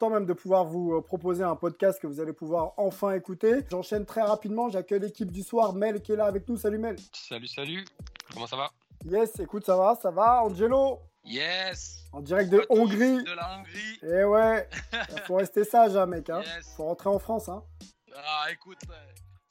Content même de pouvoir vous euh, proposer un podcast que vous allez pouvoir enfin écouter. J'enchaîne très rapidement, j'accueille l'équipe du soir, Mel qui est là avec nous. Salut Mel. Salut, salut. Comment ça va? Yes, écoute, ça va, ça va. Angelo, Yes en direct de Hongrie. De la Hongrie. Et ouais, faut rester sage, hein, mec. Hein. Yes. Faut rentrer en France. Hein. Ah, écoute,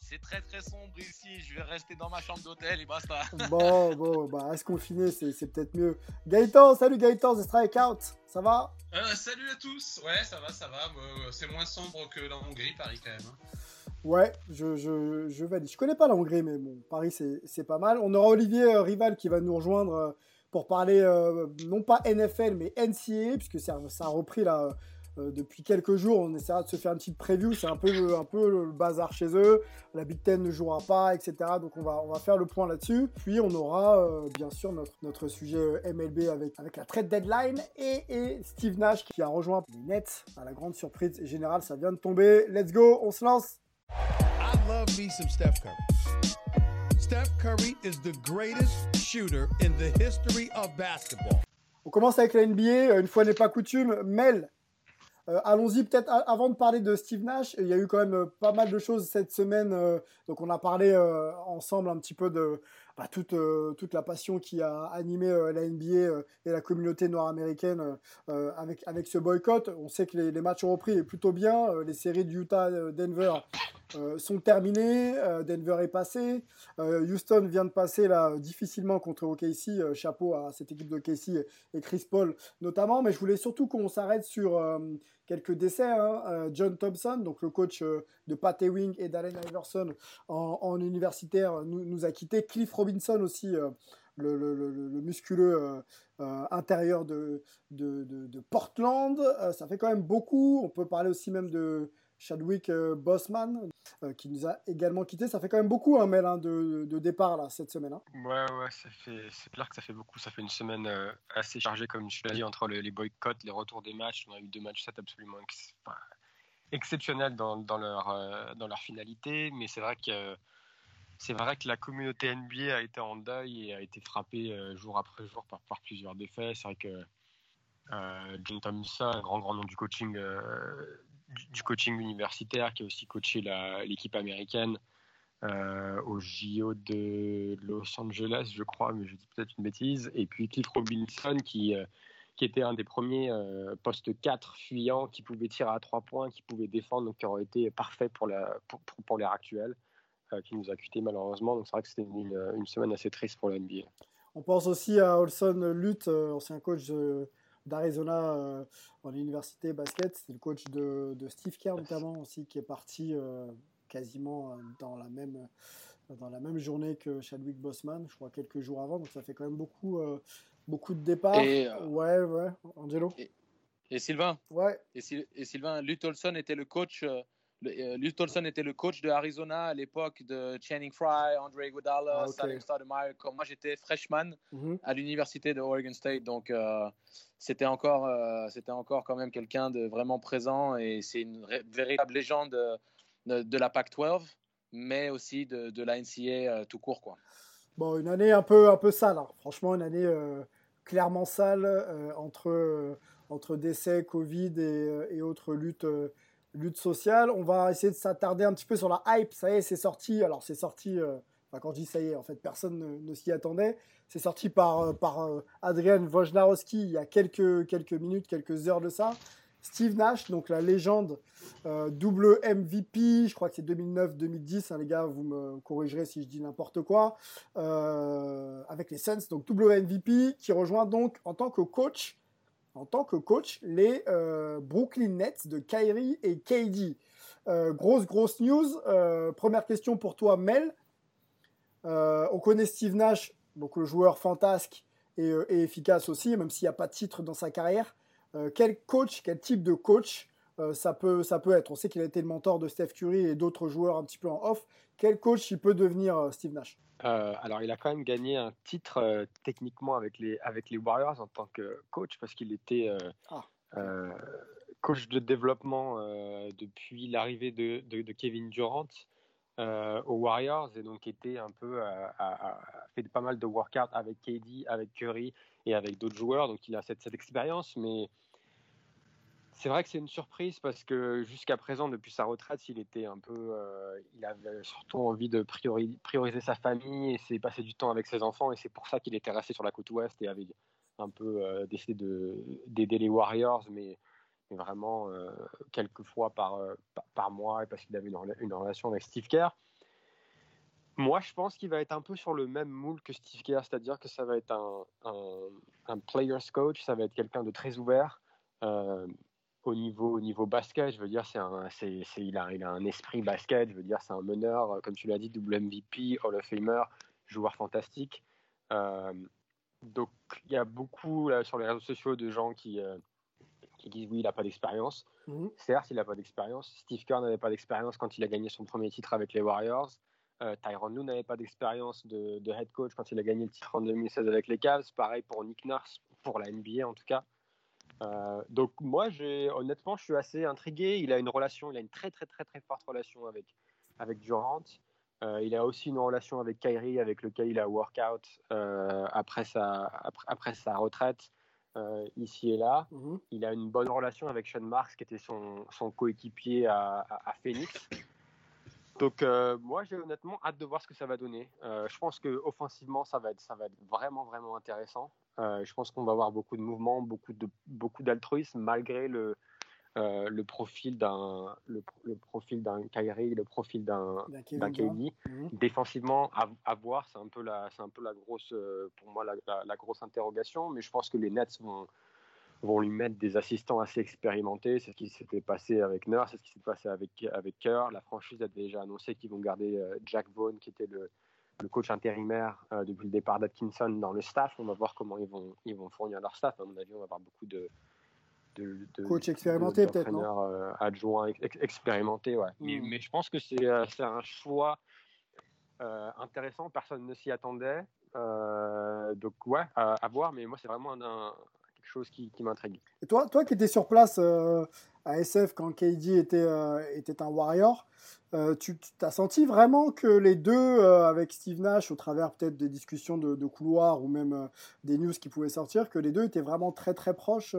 c'est très très sombre ici. Je vais rester dans ma chambre d'hôtel et basta. Bon, bon, bah reste confiné, c'est c'est peut-être mieux. Gaëtan, salut Gaëtan, The Strikeout. Ça va? Euh, salut à tous, ouais ça va, ça va, Euh, c'est moins sombre que la Hongrie, Paris quand même. hein. Ouais, je, je, je valide. Je connais pas la Hongrie, mais bon, Paris, c'est c'est pas mal. On aura Olivier euh, Rival qui va nous rejoindre euh, pour parler, euh, non pas NFL, mais NCAA, puisque ça, ça a repris là euh, depuis quelques jours. On essaiera de se faire une petite preview. C'est un peu, le- un peu le bazar chez eux. La Big Ten ne jouera pas, etc. Donc on va, on va faire le point là-dessus. Puis on aura, euh, bien sûr, notre, notre sujet euh, MLB avec, avec la trade deadline et, et Steve Nash qui a rejoint les Nets. À la grande surprise générale, ça vient de tomber. Let's go, on se lance. I love me some Steph Curry. Steph Curry is the greatest shooter in the history of basketball. On commence avec la NBA, une fois n'est pas coutume. Mel, euh, allons-y peut-être avant de parler de Steve Nash. Il y a eu quand même euh, pas mal de choses cette semaine. euh, donc on a parlé ensemble un petit peu de bah, toute, la passion qui a animé la NBA et la communauté noire américaine avec, ce boycott. On sait que les, matchs ont repris et plutôt bien. Les séries de Utah-Denver sont terminées. Denver est passé. Houston vient de passer là difficilement contre OKC. Chapeau à cette équipe de OKC et Chris Paul notamment. Mais je voulais surtout qu'on s'arrête sur quelques décès. hein. Euh, John Thompson, donc le coach euh, de Pat Ewing et d'Allen Iverson en, universitaire, nous, a quittés. Cliff Robinson aussi. euh, le, le- le- le musculeux intérieur de, Portland. Ça fait quand même beaucoup. On peut parler aussi même de Chadwick euh, Boseman, euh, qui nous a également quittés. Ça fait quand même beaucoup, un mail de, de départ là, cette semaine. hein. Ouais, ouais, c'est clair que ça fait beaucoup. Ça fait une semaine euh, assez chargée, comme tu l'as dit, entre le- les boycotts, les retours des matchs. On a eu deux matchs 7 absolument ex- enfin, exceptionnels dans, leur, finalité. Mais c'est vrai que. C'est vrai que la communauté NBA a été en deuil et a été frappée jour après jour par, plusieurs défaits. C'est vrai que John Thompson, grand grand nom du coaching, du, coaching universitaire, qui a aussi coaché l'équipe américaine euh, au JO de Los Angeles, je crois, mais je dis peut-être une bêtise. Et puis Cliff Robinson, qui, euh, était un des premiers euh, postes 4 fuyants, qui pouvait tirer à 3 points, qui pouvait défendre, donc qui aurait été parfait pour la- pour, l'ère actuelle, euh, qui nous a quittés malheureusement. Donc c'est vrai que c'était une, une semaine assez triste pour la NBA. On pense aussi à Olson Lutt, euh, ancien coach de- d'Arizona euh, dans l'université basket. C'est le coach de, de Steve Kerr notamment aussi, qui est parti euh, quasiment euh, dans la même dans la même journée que Chadwick Boseman, je crois quelques jours avant. Donc ça fait quand même beaucoup euh, beaucoup de départs. Et, euh, Ouais, ouais, Angelo. Et Sylvain, Ouais. et, et Sylvain, Lute Olson était le coach. Le- euh, était le coach de Arizona à l'époque de Channing Frye, Andre Iguodala, Ah, ok. Salim Stoudemire. Quand moi j'étais freshman Mhm. à l'université de Oregon State, donc euh, c'était encore, euh, c'était encore quand même quelqu'un de vraiment présent et c'est une véritable légende de, de- de la Pac-12, mais aussi de, de la NCA euh, tout court quoi. Bon, une année un peu, un peu sale. hein. Franchement, une année clairement sale entre, entre décès, Covid et, et autres luttes, euh, luttes sociales. On va essayer de s'attarder un petit peu sur la hype. Ça y est, c'est sorti. Alors, c'est sorti. euh, enfin, quand je dis ça y est, en fait, personne ne, s'y attendait. C'est sorti par, euh, par euh, Adrian Wojnarowski il y a quelques, quelques minutes, quelques heures de ça. Steve Nash, donc la légende euh, double MVP, je crois que c'est 2009-2010, hein, les gars, vous me corrigerez si je dis n'importe quoi, euh, avec les Suns, donc double MVP, qui rejoint donc en tant que coach, en tant que coach, les euh, Brooklyn Nets de Kyrie et KD. grosse, grosse news. première question pour toi, Mel. on connaît Steve Nash, donc le joueur fantasque et, efficace aussi, même s'il n'y a pas de titre dans sa carrière. Euh, quel coach, quel type de coach euh, ça, peut, ça peut être On sait qu'il a été le mentor de Steph Curry et d'autres joueurs un petit peu en off. Quel coach il peut devenir euh, Steve Nash? Alors, il a quand même gagné un titre techniquement avec les, avec les Warriors en tant que coach parce qu'il était ah. coach de développement depuis l'arrivée de, de, Kevin Durant aux Warriors et donc était un peu a, fait pas mal de workouts avec KD, avec Curry et avec d'autres joueurs. Donc il a cette, cette expérience, mais c'est vrai que c'est une surprise parce que jusqu'à présent, depuis sa retraite, il était un peu, euh, il avait surtout envie de prioriser sa famille et c'est passer du temps avec ses enfants et c'est pour ça qu'il était resté sur la côte ouest et avait un peu euh, décidé d'aider les Warriors, mais, vraiment euh, quelques fois par, par, mois parce qu'il avait une, relation avec Steve Kerr. Moi, je pense qu'il va être un peu sur le même moule que Steve Kerr, c'est-à-dire que ça va être un, un, player's coach, ça va être quelqu'un de très ouvert. Euh, au niveau, au niveau basket, je veux dire, c'est un, c'est, il, a, il a un esprit basket, je veux dire, c'est un meneur, euh, comme tu l'as dit, double MVP, Hall of Famer, joueur fantastique. Euh, donc, il y a beaucoup sur les réseaux sociaux de gens qui, qui disent oui, il n'a pas d'expérience. Mmh Certes, il n'a pas d'expérience. Steve Kerr n'avait pas d'expérience quand il a gagné son premier titre avec les Warriors. Euh, Tyron Lue n'avait pas d'expérience de, head coach quand il a gagné le titre en 2016 avec les Cavs. Pareil pour Nick Nurse, pour la NBA en tout cas. Euh, donc moi, honnêtement, je suis assez intrigué. Il a une relation, il a une très très très très forte relation avec avec Durant. Euh, il a aussi une relation avec Kyrie, avec lequel il a workout après sa après, sa retraite ici et là. Mm-hmm. Il a une bonne relation avec Sean Marks, qui était son, son coéquipier à, à, Phoenix. Donc euh, moi j'ai honnêtement hâte de voir ce que ça va donner. Euh, je pense que offensivement ça va être ça va être vraiment vraiment intéressant. Euh, je pense qu'on va avoir beaucoup de mouvements, beaucoup de beaucoup d'altruisme malgré le le profil d'un le, profil d'un Kyrie, le profil d'un d'un KD. Mhm. Défensivement à, voir c'est un peu la c'est un peu la grosse pour moi la, la, grosse interrogation. Mais je pense que les Nets vont vont lui mettre des assistants assez expérimentés. C'est ce qui s'était passé avec Nurse, c'est ce qui s'est passé avec, avec Kerr. La franchise a déjà annoncé qu'ils vont garder euh, Jack Vaughn, qui était le, le coach intérimaire euh, depuis le départ d'Atkinson dans le staff. On va voir comment ils vont, ils vont fournir leur staff. À mon avis, on va avoir beaucoup de, de, de coach expérimenté peut-être euh, adjoints expérimentés ouais. mais, hmm. mais, je pense que c'est un choix intéressant personne ne s'y attendait donc ouais à, voir mais moi c'est vraiment un, chose qui, m'intrigue. Et toi, toi qui étais sur place euh, à SF quand KD était, euh, était un Warrior, euh, tu as senti vraiment que les deux, avec Steve Nash, au travers peut-être des discussions de, de couloir ou même des news qui pouvaient sortir, que les deux étaient vraiment très très proches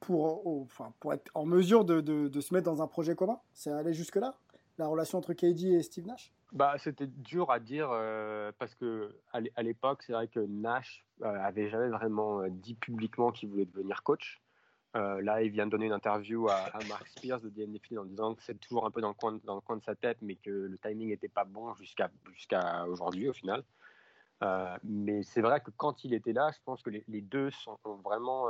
pour, enfin, pour être en mesure de, de, de se mettre dans un projet commun? C'est allé jusque-là la relation entre KD et Steve Nash? Bah, C'était dur à dire euh, parce que à l'époque, c'est vrai que Nash euh, avait jamais vraiment euh, dit publiquement qu'il voulait devenir coach. là, il vient de donner une interview à, Mark Spears de DNFL en disant que c'est toujours un peu dans le, coin, dans le coin de sa tête, mais que le timing n'était pas bon jusqu'à jusqu'à aujourd'hui au final. mais c'est vrai que quand il était là, je pense que les, les deux sont, ont vraiment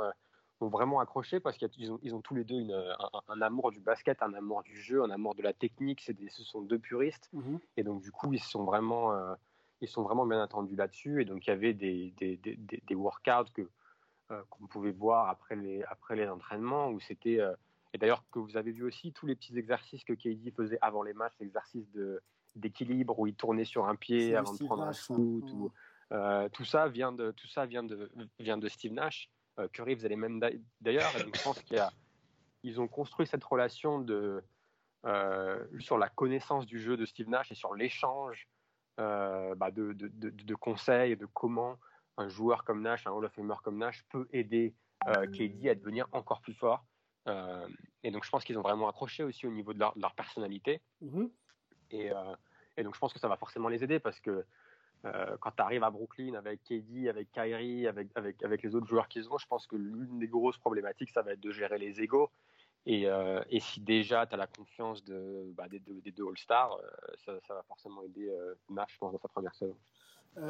ont vraiment accroché parce qu'ils ont, ils ont tous les deux une, un, amour du basket, un amour du jeu, un amour de la technique. C'est ce sont deux puristes. Mhm. Et donc, du coup, ils sont vraiment, euh, ils sont vraiment bien attendus là-dessus. Et donc, il y avait des, des, des, des workouts que, euh, qu'on pouvait voir après les, après les entraînements où c'était. Euh, et d'ailleurs, que vous avez vu aussi tous les petits exercices que KD faisait avant les matchs, l'exercice de, d'équilibre où il tournait sur un pied avant de prendre un shoot. Ou, tout ça vient de, tout ça vient de, vient de Steve Nash. Euh, Curry faisait les mêmes d'ailleurs. Donc, je pense qu'ils ont construit cette relation de, euh, sur la connaissance du jeu de Steve Nash et sur l'échange euh, bah, de, de, de, conseils et de comment un joueur comme Nash, un Hall of Famer comme Nash peut aider KD à devenir encore plus fort. et donc je pense qu'ils ont vraiment accroché aussi au niveau de leur, personnalité. Mm-hmm. et, et, donc je pense que ça va forcément les aider parce que Euh, quand tu arrives à Brooklyn avec KD, avec Kyrie, avec, avec, les autres joueurs qu'ils ont, je pense que l'une des grosses problématiques, ça va être de gérer les égaux. Et, euh, et si déjà tu as la confiance de, bah, des, deux, All-Stars, euh, ça, va forcément aider Nash, je dans sa première saison.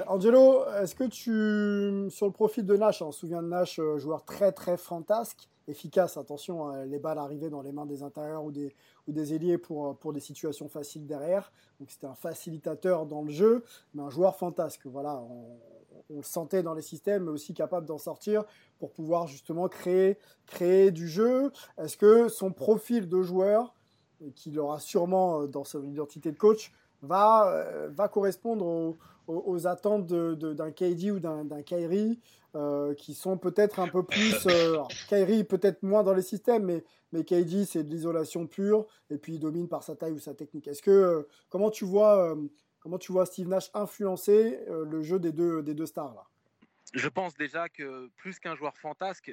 Angelo, est-ce que tu, sur le profil de Nash, hein, on se souvient de Nash, joueur très très fantasque, efficace, attention, hein, les balles arrivaient dans les mains des intérieurs ou des, ou des ailiers pour, pour des situations faciles derrière. Donc c'était un facilitateur dans le jeu, mais un joueur fantasque. Voilà, on, le sentait dans les systèmes, mais aussi capable d'en sortir pour pouvoir justement créer, créer du jeu. Est-ce que son profil de joueur, qu'il aura sûrement euh, dans son identité de coach, va, euh, va correspondre aux, attentes d'un KD ou d'un Kyrie euh, qui sont peut-être un peu plus. Euh, Kyrie, peut-être moins dans les systèmes, mais, mais KD, c'est de l'isolation pure, et puis il domine par sa taille ou sa technique. Est-ce que. Euh, comment, tu vois, comment tu vois Steve Nash influencer le jeu des deux, des deux stars là? Je pense déjà que plus qu'un joueur fantasque,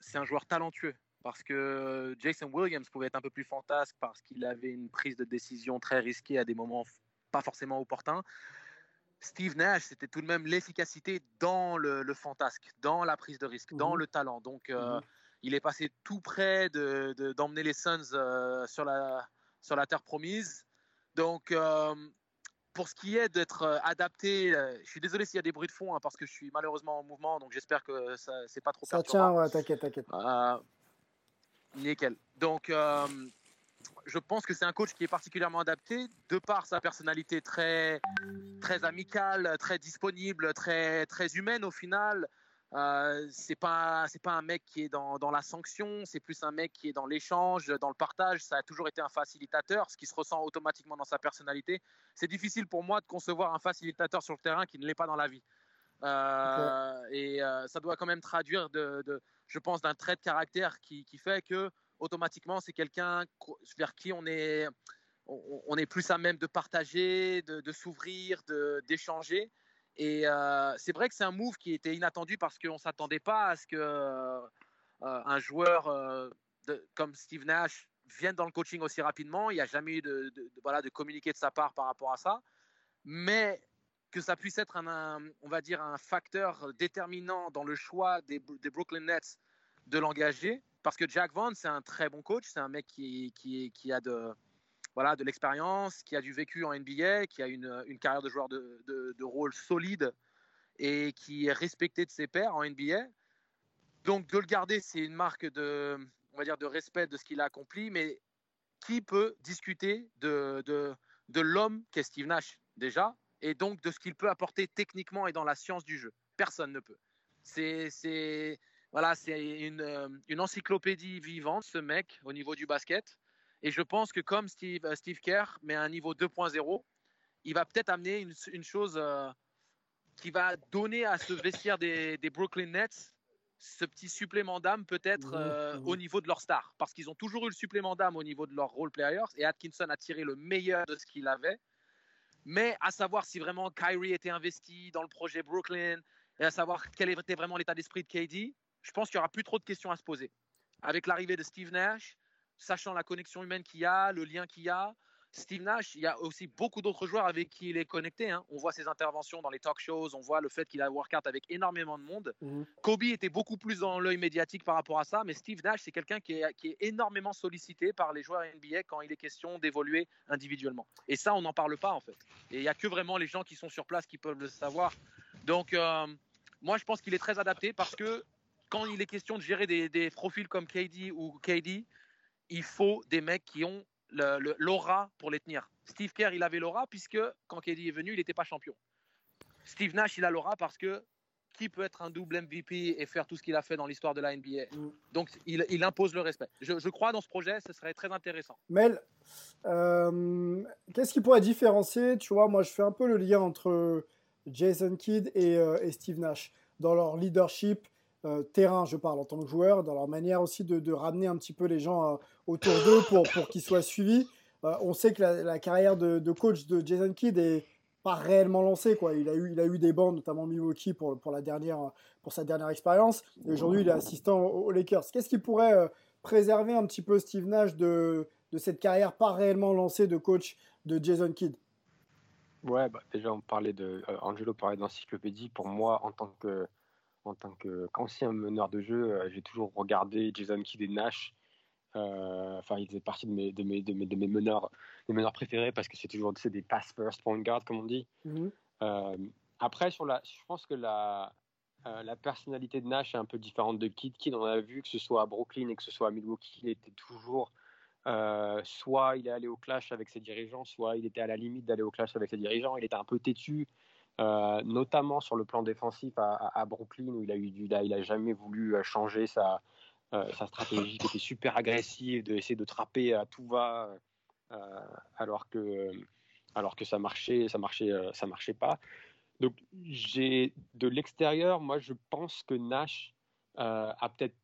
c'est un joueur talentueux. Parce que Jason Williams pouvait être un peu plus fantasque parce qu'il avait une prise de décision très risquée à des moments pas forcément opportuns. Steve Nash, c'était tout de même l'efficacité dans le, fantasque, dans la prise de risque, dans mhm. le talent. Donc, euh, mhm. il est passé tout près d'emmener de, les Suns euh, sur, la, sur la terre promise. Donc, euh, pour ce qui est d'être adapté, je suis désolé s'il y a des bruits de fond hein, parce que je suis malheureusement en mouvement, donc j'espère que ça c'est pas trop Ça tient, ouais, t'inquiète, t'inquiète. Nickel. Donc, je pense que c'est un coach qui est particulièrement adapté de par sa personnalité très, très amicale, très disponible, très, très humaine au final. Euh, c'est pas c'est pas un mec qui est dans, dans la sanction, c'est plus un mec qui est dans l'échange, dans le partage. Ça a toujours été un facilitateur, ce qui se ressent automatiquement dans sa personnalité. C'est difficile pour moi de concevoir un facilitateur sur le terrain qui ne l'est pas dans la vie. Euh, euh, ça doit quand même traduire, de, de je pense, d'un trait de caractère qui, fait que automatiquement, c'est quelqu'un vers qui on est, plus à même de partager, de, s'ouvrir, d'échanger. Et euh, c'est vrai que c'est un move qui était inattendu parce qu'on ne s'attendait pas à ce que euh, joueur euh, comme Steve Nash vienne dans le coaching aussi rapidement. Il n'y a jamais eu de, voilà, de communiqué de sa part par rapport à ça. Mais que ça puisse être un, on va dire un facteur déterminant dans le choix des, Brooklyn Nets de l'engager, parce que Jack Vaughn, c'est un très bon coach, c'est un mec qui, a de, l'expérience, qui a du vécu en NBA, qui a une, carrière de joueur de, rôle solide et qui est respecté de ses pairs en NBA. Donc de le garder, c'est une marque de, on va dire, de respect de ce qu'il a accompli, mais qui peut discuter de l'homme qu'est Steve Nash déjà, et donc de ce qu'il peut apporter techniquement et dans la science du jeu Personne ne peut. C'est voilà, une, euh, une, encyclopédie vivante, ce mec, au niveau du basket. Et je pense que comme Steve, euh, Steve Kerr met un niveau 2.0, il va peut-être amener une, une chose euh, qui va donner à ce vestiaire des, des Brooklyn Nets ce petit supplément d'âme peut-être au niveau de leur star. Parce qu'ils ont toujours eu le supplément d'âme au niveau de leurs role players. Et Atkinson a tiré le meilleur de ce qu'il avait. Mais à savoir si vraiment Kyrie était investi dans le projet Brooklyn et à savoir quel était vraiment l'état d'esprit de KD, je pense qu'il n'y aura plus trop de questions à se poser. Avec l'arrivée de Steve Nash, sachant la connexion humaine qu'il y a, le lien qu'il y a, Steve Nash, il y a aussi beaucoup d'autres joueurs avec qui il est connecté. Hein. On voit ses interventions dans les talk shows, on voit le fait qu'il a workout avec énormément de monde. Mhm. Kobe était beaucoup plus dans l'œil médiatique par rapport à ça, mais Steve Nash, c'est quelqu'un qui est, qui est, énormément sollicité par les joueurs NBA quand il est question d'évoluer individuellement. Et ça, on n'en parle pas en fait. Et il n'y a que vraiment les gens qui sont sur place qui peuvent le savoir. Donc, euh, moi, je pense qu'il est très adapté parce que quand il est question de gérer des, profils comme KD ou KD, il faut des mecs qui ont l'aura pour les tenir. Steve Kerr, il avait l'aura puisque quand KD est venu, il n'était pas champion. Steve Nash, il a l'aura parce que qui peut être un double MVP et faire tout ce qu'il a fait dans l'histoire de la NBA mm. Donc, il, impose le respect. Je, crois dans ce projet, ce serait très intéressant. Mel, euh, qu'est-ce qui pourrait différencier Tu vois, moi, je fais un peu le lien entre Jason Kidd et, euh, et Steve Nash dans leur leadership, euh, terrain, je parle en tant que joueur, dans leur manière aussi de, ramener un petit peu les gens autour d'eux pour, qu'ils soient suivis. Euh, on sait que la, carrière de, coach de Jason Kidd est pas réellement lancée. Quoi. Il, a eu, il a eu des bancs, notamment Milwaukee, pour, pour, la dernière, pour sa dernière expérience. Et aujourd'hui, il est assistant aux, Lakers. Qu'est-ce qui pourrait préserver un petit peu Steve Nash de, de cette carrière pas réellement lancée de coach de Jason Kidd? Ouais, bah, déjà, on parlait de. euh, Angelo parlait d'encyclopédie. Pour moi, en tant que. En tant qu'ancien meneur de jeu, euh, j'ai toujours regardé Jason Kidd et Nash. Euh, Enfin, ils faisaient partie de mes, de mes, de mes, de mes meneurs, mes meneurs préférés parce que c'est toujours c'est des pass first point guard, comme on dit. Mhm. Euh, après, sur la, je pense que la, euh, la personnalité de Nash est un peu différente de Kidd. Kidd, on a vu que ce soit à Brooklyn et que ce soit à Milwaukee, il était toujours euh, soit il est allé au clash avec ses dirigeants, soit il était à la limite d'aller au clash avec ses dirigeants. Il était un peu têtu, euh, notamment sur le plan défensif à, à- à Brooklyn où il a eu du, il a, il a jamais voulu changer sa, sa stratégie était super agressive, d'essayer de trapper à tout va, euh, alors que alors que ça marchait, ça marchait, euh, ça marchait pas. Donc j'ai de l'extérieur, moi je pense que Nash euh, a peut-être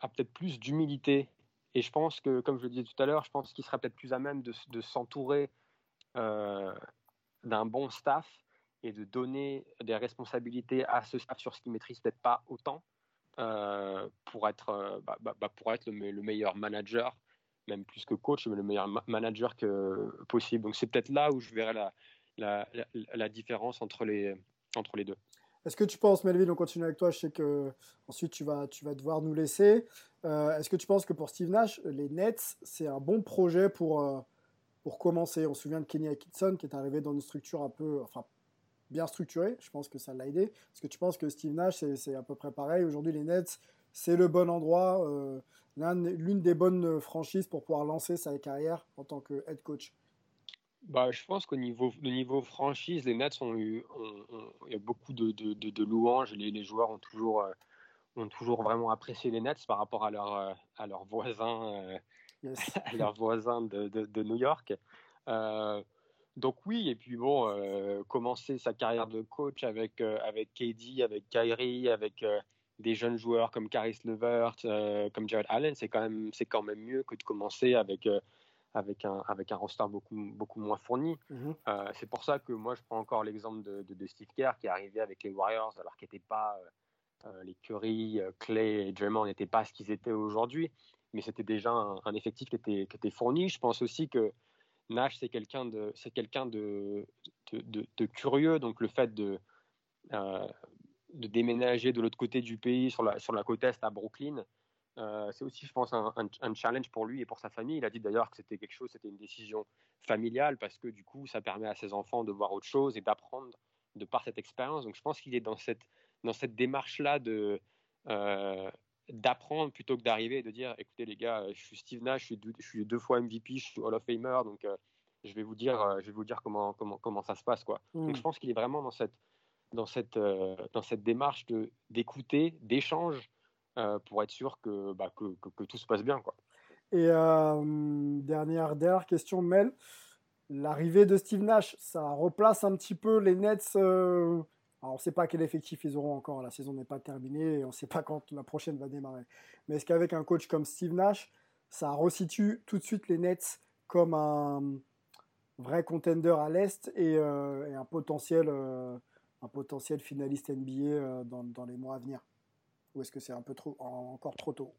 a peut-être plus d'humilité et je pense que, comme je le disais tout à l'heure, je pense qu'il serait peut-être plus à même de, de s'entourer euh, d'un bon staff et de donner des responsabilités à ce staff sur ce qu'il maîtrise peut-être pas autant euh, pour être, euh, bah, bah, bah, pour être le, me- le meilleur manager, même plus que coach, mais le meilleur ma- manager que possible. Donc c'est peut-être là où je verrai la, la, différence entre les, entre les deux. Est-ce que tu penses, Melvin, on continue avec toi, je sais que ensuite tu vas, tu vas devoir nous laisser. Euh, Est-ce que tu penses que pour Steve Nash, les Nets, c'est un bon projet pour, euh, pour commencer? On se souvient de Kenny Atkinson qui est arrivé dans une structure un peu, bien structurée. Je pense que ça l'a aidé. Est-ce que tu penses que Steve Nash, c'est- à peu près pareil Aujourd'hui, les Nets, c'est le bon endroit, euh, l'un- l'une des bonnes franchises pour pouvoir lancer sa carrière en tant que head coach Bah, je pense qu'au niveau, au niveau franchise, les Nets ont eu, ont- ont- il y a beaucoup de, de, de- de louanges. Les, les joueurs ont toujours, euh, ont toujours vraiment apprécié les Nets par rapport à, leur, euh, à leurs voisins, euh, Yes. à leurs voisins de, New York. Euh, donc oui, et puis bon, euh, commencer sa carrière de coach avec, euh, avec KD, avec Kyrie, avec euh, des jeunes joueurs comme Caris Levert, euh, comme Jared Allen, c'est quand même, c'est quand même mieux que de commencer avec, avec un, avec un roster beaucoup, beaucoup moins fourni. Mhm. C'est pour ça que moi, je prends encore l'exemple de, de- de Steve Kerr qui est arrivé avec les Warriors alors qu'ils n'étaient pas les Curry, Clay et Draymond n'étaient pas ce qu'ils étaient aujourd'hui, mais c'était déjà un, un effectif qui était, qui était fourni. Je pense aussi que Nash, c'est quelqu'un de, curieux, donc le fait de, euh, de déménager de l'autre côté du pays, sur la, côte est à Brooklyn, euh, c'est aussi, je pense, un, challenge pour lui et pour sa famille. Il a dit d'ailleurs que c'était quelque chose, c'était une décision familiale parce que du coup, ça permet à ses enfants de voir autre chose et d'apprendre de par cette expérience. Donc, je pense qu'il est dans cette, dans cette démarche-là de euh, d'apprendre plutôt que d'arriver et de dire, écoutez les gars, je suis Steve Nash, je suis deux, je suis deux fois MVP, je suis Hall of Famer, donc euh, je vais vous dire, euh, je vais vous dire comment, comment, comment ça se passe, quoi. Mm. Donc, je pense qu'il est vraiment dans cette dans cette, euh, dans cette démarche d'écouter, d'échange, euh, pour être sûr que, bah, que, que, que tout se passe bien. Quoi. Et euh, dernière, dernière question, Mel. L'arrivée de Steve Nash, ça replace un petit peu les Nets. Alors, on ne sait pas quel effectif ils auront encore. La saison n'est pas terminée et on ne sait pas quand la prochaine va démarrer. Mais est-ce qu'avec un coach comme Steve Nash, ça resitue tout de suite les Nets comme un vrai contender à l'Est et, euh, un, potentiel, euh, un potentiel finaliste NBA euh, dans, les mois à venir? Ou est-ce que c'est un peu trop, encore trop tôt?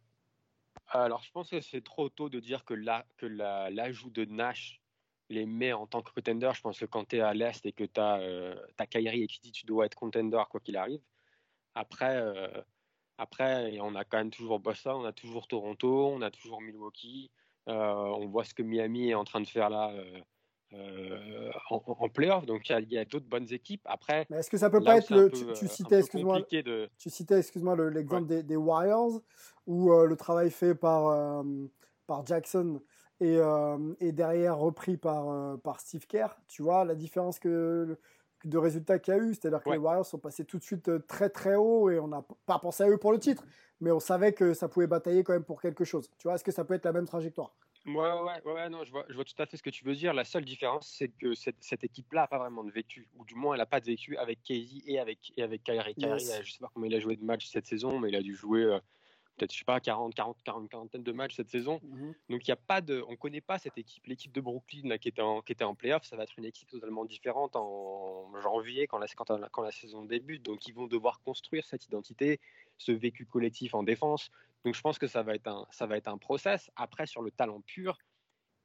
Alors, je pense que c'est trop tôt de dire que, la, que la, l'ajout de Nash les met en tant que contender. Je pense que quand tu es à l'Est et que tu as, euh, Kyrie et qui dit tu dois être contender quoi qu'il arrive. Après, euh, après, on a quand même toujours Boston, on a toujours Toronto, on a toujours Milwaukee. Euh, on voit ce que Miami est en train de faire là euh, en, en playoff. Donc, il y a, d'autres bonnes équipes. Après, Mais est-ce que ça peut pas être le. peu, Tu, citais, excuse-moi, de. tu citais, excuse-moi, le- l'exemple des, des Warriors où le travail fait par, par Jackson et, euh, et derrière repris par, euh, par Steve Kerr. Tu vois la différence que de résultats qu'il y a eu, c'est-à-dire que Ouais. les Warriors sont passés tout de suite euh, très très haut et on n'a pas pensé à eux pour le titre, mais on savait que ça pouvait batailler quand même pour quelque chose. Tu vois, est-ce que ça peut être la même trajectoire? Ouais, ouais, ouais, ouais, non, je vois, je vois tout à fait ce que tu veux dire. La seule différence, c'est que cette, cette équipe-là n'a pas vraiment de vécu, ou du moins, elle n'a pas de vécu avec Casey et avec, et avec Kyrie. Yes. je sais pas combien il a joué de matchs cette saison, mais il a dû jouer euh, peut-être, je sais pas, 40, 40, 40, quarantaine de matchs cette saison. Donc, il y a pas de, on connaît pas cette équipe. L'équipe de Brooklyn là, qui, était en, qui était en playoff, ça va être une équipe totalement différente en janvier quand la, quand, la- quand la saison débute. Donc, ils vont devoir construire cette identité, ce vécu collectif en défense. Donc, je pense que ça va être un, ça va être un process. Après, sur le talent pur,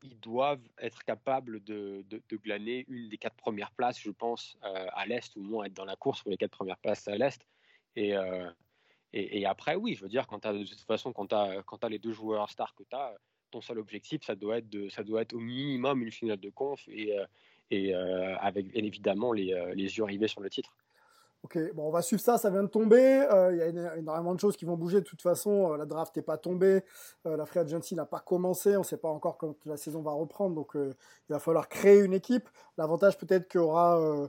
ils doivent être capables de, de, glaner une des quatre premières places, je pense, euh, à l'Est, ou au moins être dans la course pour les quatre premières places à l'Est. Et, euh, et, après, oui, je veux dire, quand de toute façon, quand tu as, les deux joueurs stars que tu as, ton seul objectif, ça doit, être de, ça doit être au minimum une finale de conf et, euh, et avec évidemment les, les yeux rivés sur le titre. Ok, bon, on va suivre ça, ça vient de tomber. Euh, il y a énormément de choses qui vont bouger. De toute façon, euh, la draft n'est pas tombée. Euh, la free agency n'a pas commencé. On ne sait pas encore quand la saison va reprendre. Donc, il va falloir créer une équipe. L'avantage, peut-être, qu'aura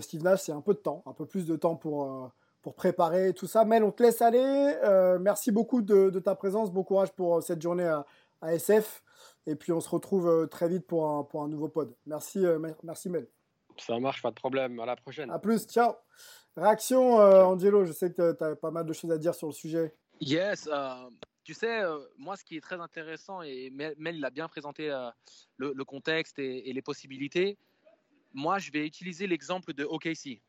Steve Nash, c'est un peu de temps, un peu plus de temps pour, pour préparer tout ça. Mel, on te laisse aller. merci beaucoup de, ta présence. Bon courage pour cette journée à, à, SF. Et puis, on se retrouve très vite pour un, pour un nouveau pod. Merci, merci Mel. Ça marche, pas de problème. À la prochaine. À plus. Ciao. Réaction, euh, Angelo, je sais que tu as pas mal de choses à dire sur le sujet. Yes, euh, tu sais, euh, moi, ce qui est très intéressant, et Mel, il a bien présenté le, contexte et, les possibilités. Moi, je vais utiliser l'exemple de OKC.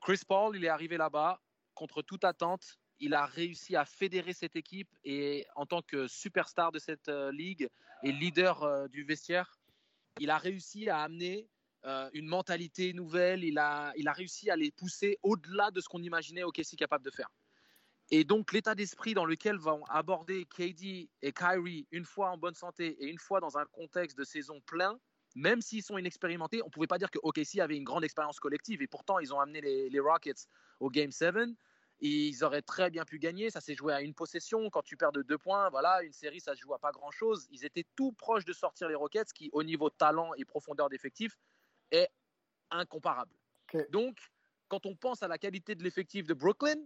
Chris Paul, il est arrivé là-bas contre toute attente. Il a réussi à fédérer cette équipe et en tant que superstar de cette ligue et leader du vestiaire, il a réussi à amener euh, une mentalité nouvelle. Il a, il a réussi à les pousser au-delà de ce qu'on imaginait OKC capable de faire. Et donc l'état d'esprit dans lequel vont aborder KD et Kyrie une fois en bonne santé et une fois dans un contexte de saison plein, même s'ils sont inexpérimentés, on ne pouvait pas dire que OKC avait une grande expérience collective. Et pourtant, ils ont amené les, les Rockets au Game 7. Ils auraient très bien pu gagner. Ça s'est joué à une possession. Quand tu perds de deux points, voilà, une série, ça se joue à pas grand-chose. Ils étaient tout proches de sortir les Rockets, qui, au niveau talent et profondeur d'effectif, est incomparable. Donc, quand on pense à la qualité de l'effectif de Brooklyn,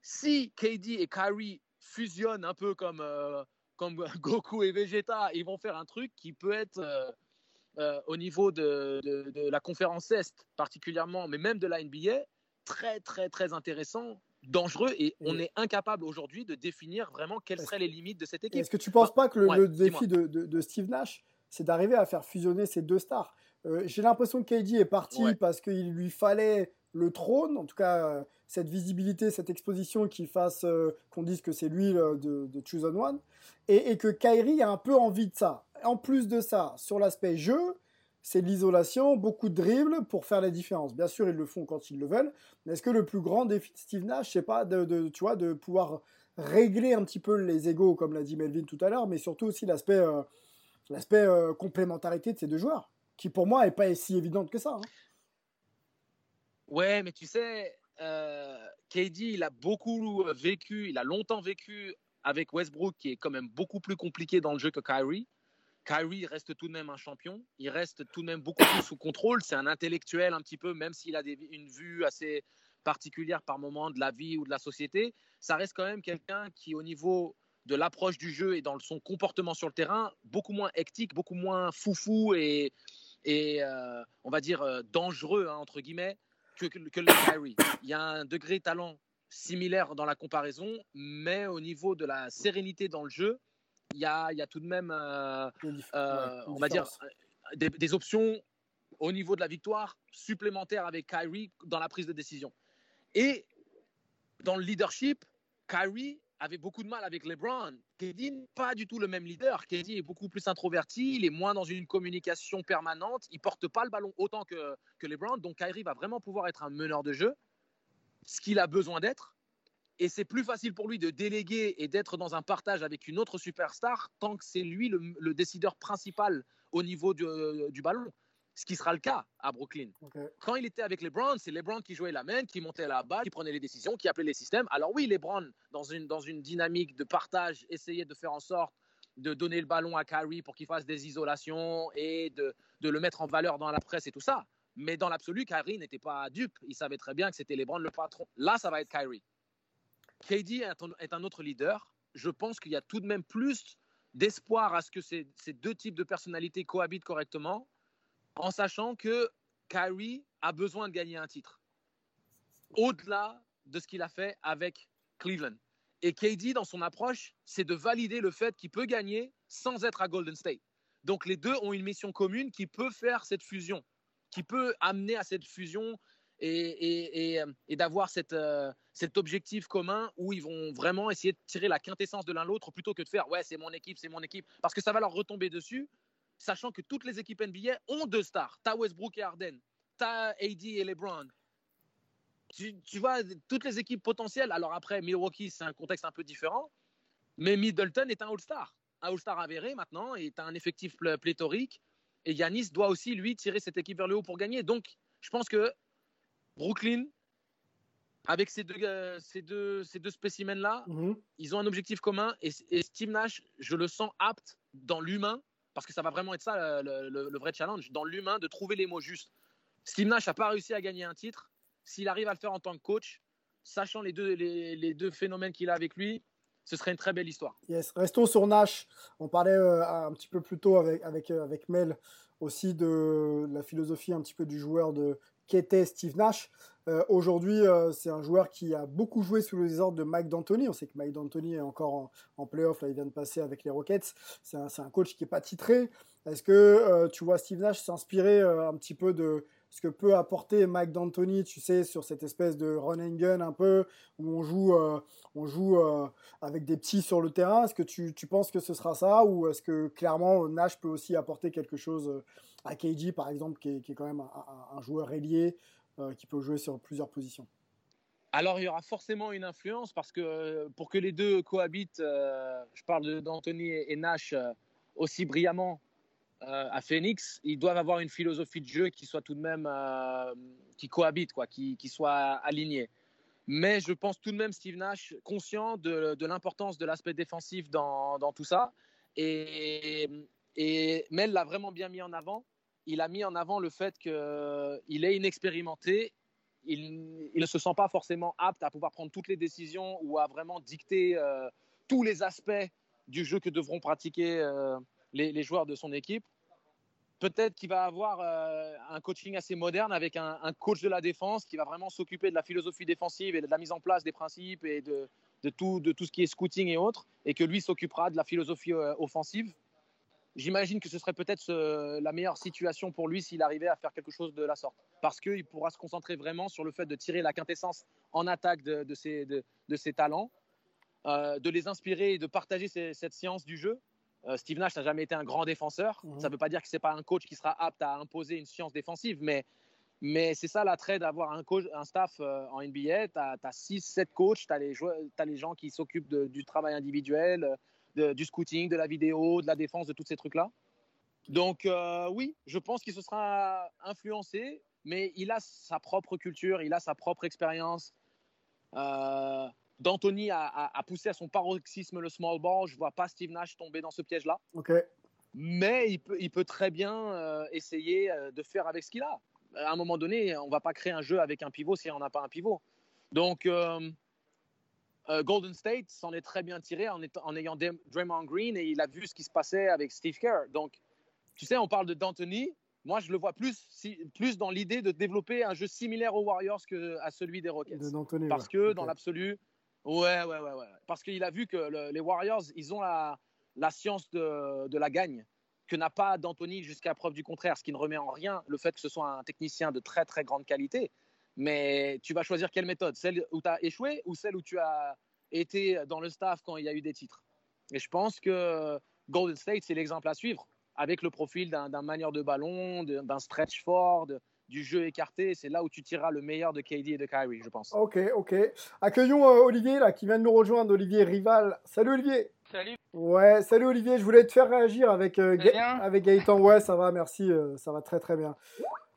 si KD et Kyrie fusionnent un peu comme, euh, comme Goku et Vegeta, ils vont faire un truc qui peut être euh, euh, au niveau de, de, la conférence Est particulièrement, mais même de la NBA, très très très intéressant, dangereux et on est incapable aujourd'hui de définir vraiment quelles seraient les limites de cette équipe. Est-ce que tu ne penses pas que le, défi de, de, Steve Nash, c'est d'arriver à faire fusionner ces deux stars? Euh, j'ai l'impression que KD est parti parce qu'il lui fallait le trône, en tout cas euh, cette visibilité, cette exposition qui fasse euh, qu'on dise que c'est lui de, de Choose One, et, que Kyrie a un peu envie de ça. En plus de ça, sur l'aspect jeu, c'est l'isolation, beaucoup de dribbles pour faire la différence. Bien sûr, ils le font quand ils le veulent, mais est-ce que le plus grand défi de Steve Nash, c'est pas de, tu vois, de pouvoir régler un petit peu les égaux, comme l'a dit Melvin tout à l'heure, mais surtout aussi l'aspect l'aspect complémentarité de ces deux joueurs qui pour moi n'est pas si évidente que ça. Hein. Ouais, mais tu sais, euh, KD, il a beaucoup vécu, il a longtemps vécu avec Westbrook, qui est quand même beaucoup plus compliqué dans le jeu que Kyrie. Kyrie reste tout de même un champion, il reste tout de même beaucoup plus sous contrôle, c'est un intellectuel un petit peu, même s'il a une vue assez particulière par moment de la vie ou de la société, ça reste quand même quelqu'un qui, au niveau de l'approche du jeu et dans son comportement sur le terrain, beaucoup moins hectique, beaucoup moins foufou et, et euh, on va dire euh, dangereux, hein, entre guillemets, que, le Kyrie. Il y a un degré de talent similaire dans la comparaison, mais au niveau de la sérénité dans le jeu, il y a, il y a tout de même, euh, on va dire, des, des, options au niveau de la victoire supplémentaires avec Kyrie dans la prise de décision. Et dans le leadership, Kyrie avait beaucoup de mal avec LeBron. KD n'est pas du tout le même leader. KD est beaucoup plus introverti, il est moins dans une communication permanente, il porte pas le ballon autant que, que LeBron. Donc Kyrie va vraiment pouvoir être un meneur de jeu, ce qu'il a besoin d'être. Et c'est plus facile pour lui de déléguer et d'être dans un partage avec une autre superstar tant que c'est lui le, décideur principal au niveau du ballon ce qui sera le cas à Brooklyn. Quand il était avec les Browns, c'est les Browns qui jouaient la main, qui montaient la balle, qui prenaient les décisions, qui appelaient les systèmes. Alors oui, les Browns, dans une, dans une dynamique de partage, essayaient de faire en sorte de donner le ballon à Kyrie pour qu'il fasse des isolations et de, de, le mettre en valeur dans la presse et tout ça. Mais dans l'absolu, Kyrie n'était pas dupe. Il savait très bien que c'était les Browns le patron. Là, ça va être Kyrie. KD est un autre leader. Je pense qu'il y a tout de même plus d'espoir à ce que ces, deux types de personnalités cohabitent correctement en sachant que Kyrie a besoin de gagner un titre. Au-delà de ce qu'il a fait avec Cleveland. Et KD, dans son approche, c'est de valider le fait qu'il peut gagner sans être à Golden State. Donc les deux ont une mission commune qui peut faire cette fusion, qui peut amener à cette fusion et, d'avoir euh, cet objectif commun où ils vont vraiment essayer de tirer la quintessence de l'un l'autre plutôt que de faire ouais c'est mon équipe, c'est mon équipe, parce que ça va leur retomber dessus sachant que toutes les équipes NBA ont deux stars. T'as Westbrook et Harden, t'as AD et LeBron. Tu, tu, vois, toutes les équipes potentielles. Alors après, Milwaukee, c'est un contexte un peu différent, mais Middleton est un All-Star. Un All-Star avéré maintenant, et t'as un effectif pléthorique. Et Yanis doit aussi, lui, tirer cette équipe vers le haut pour gagner. Donc, je pense que Brooklyn, avec ces deux, euh, ces deux, ces deux spécimens-là, Mhm. ils ont un objectif commun. Et, et Steve Nash, je le sens apte dans l'humain, parce que ça va vraiment être ça le, le- le vrai challenge, dans l'humain, de trouver les mots justes. Steve Nash n'a pas réussi à gagner un titre. S'il arrive à le faire en tant que coach, sachant les deux, les, les deux phénomènes qu'il a avec lui, ce serait une très belle histoire. Yes. Restons sur Nash. On parlait euh, un petit peu plus tôt avec, avec, euh, avec Mel aussi de la philosophie un petit peu du joueur de qu'était Steve Nash. Euh, Aujourd'hui, euh, c'est un joueur qui a beaucoup joué sous les ordres de Mike D'Antoni. On sait que Mike D'Antoni est encore en, en playoff. Là, il vient de passer avec les Rockets. C'est un, coach qui n'est pas titré. Est-ce que euh, tu vois Steve Nash s'inspirer un petit peu de ce que peut apporter Mike D'Antoni, tu sais, sur cette espèce de run and gun un peu, où on joue, on joue avec des petits sur le terrain? Est-ce que tu, penses que ce sera ça? Ou est-ce que clairement Nash peut aussi apporter quelque chose à KG par exemple, qui est, quand même un, un- joueur ailier qui peut jouer sur plusieurs positions Alors, il y aura forcément une influence parce que euh, pour que les deux cohabitent, euh, je parle d'Anthony et Nash euh, aussi brillamment euh, à Phoenix, ils doivent avoir une philosophie de jeu qui soit tout de même euh, qui cohabite, quoi, qui, qui soit alignée. Mais je pense tout de même Steve Nash conscient de, l'importance de l'aspect défensif dans, tout ça. Et Mel l'a vraiment bien mis en avant. Il a mis en avant le fait qu'il est inexpérimenté il, ne se sent pas forcément apte à pouvoir prendre toutes les décisions ou à vraiment dicter euh, tous les aspects du jeu que devront pratiquer euh, les, joueurs de son équipe. Peut-être qu'il va avoir euh, un coaching assez moderne avec un, coach de la défense qui va vraiment s'occuper de la philosophie défensive et de la mise en place des principes et de, tout, ce qui est scouting et autres, et que lui s'occupera de la philosophie offensive. J'imagine que ce serait peut-être ce- la meilleure situation pour lui s'il arrivait à faire quelque chose de la sorte. Parce qu'il pourra se concentrer vraiment sur le fait de tirer la quintessence en attaque de, de ses, de, de ses talents, euh, de les inspirer et de partager cette science du jeu. Euh, Steve Nash n'a jamais été un grand défenseur. Mhm. Ça ne veut pas dire que ce n'est pas un coach qui sera apte à imposer une science défensive, mais, mais c'est ça l'attrait d'avoir un, coach, un staff euh, en NBA. Tu as, 6-7 coachs, tu as, as, les gens qui s'occupent du travail individuel, euh, de- du scouting, de la vidéo, de la défense, de tous ces trucs-là. Donc euh, oui, je pense qu'il se sera influencé, mais il a sa propre culture, il a sa propre expérience. Euh, D'Antoni a, a- a poussé à son paroxysme le small ball. Je vois pas Steve Nash tomber dans ce piège-là. Ok. Mais il peut, il peut très bien euh, essayer euh, de faire avec ce qu'il a. À un moment donné, on va pas créer un jeu avec un pivot si on n'a pas un pivot. Donc, euh, Golden State s'en est très bien tiré en, étant- en ayant Draymond Green et il a vu ce qui se passait avec Steve Kerr. Donc, tu sais, on parle de D'Antoni. Moi, je le vois plus, si- plus dans l'idée de développer un jeu similaire aux Warriors qu'à celui des Rockets. De Parce que dans l'absolu, ouais, ouais, ouais, ouais. Parce qu'il a vu que le- les Warriors, ils ont la, la science de, de la gagne que n'a pas D'Antoni jusqu'à preuve du contraire, ce qui ne remet en rien le fait que ce soit un technicien de très très grande qualité. Mais tu vas choisir quelle méthode? Celle où tu as échoué ou celle où tu as été dans le staff quand il y a eu des titres? Et je pense que Golden State, c'est l'exemple à suivre, avec le profil d'un d'un manieur de ballon, de- d'un stretch fort, de- du jeu écarté. C'est là où tu tireras le meilleur de KD et de Kyrie, je pense. Ok, ok. Accueillons euh, Olivier là qui vient de nous rejoindre, Olivier Rival. Salut Olivier. Salut. Ouais, salut Olivier. Je voulais te faire réagir avec euh, Ga- bien avec Gaëtan. Ouais, ça va, merci. euh, ça va très très bien.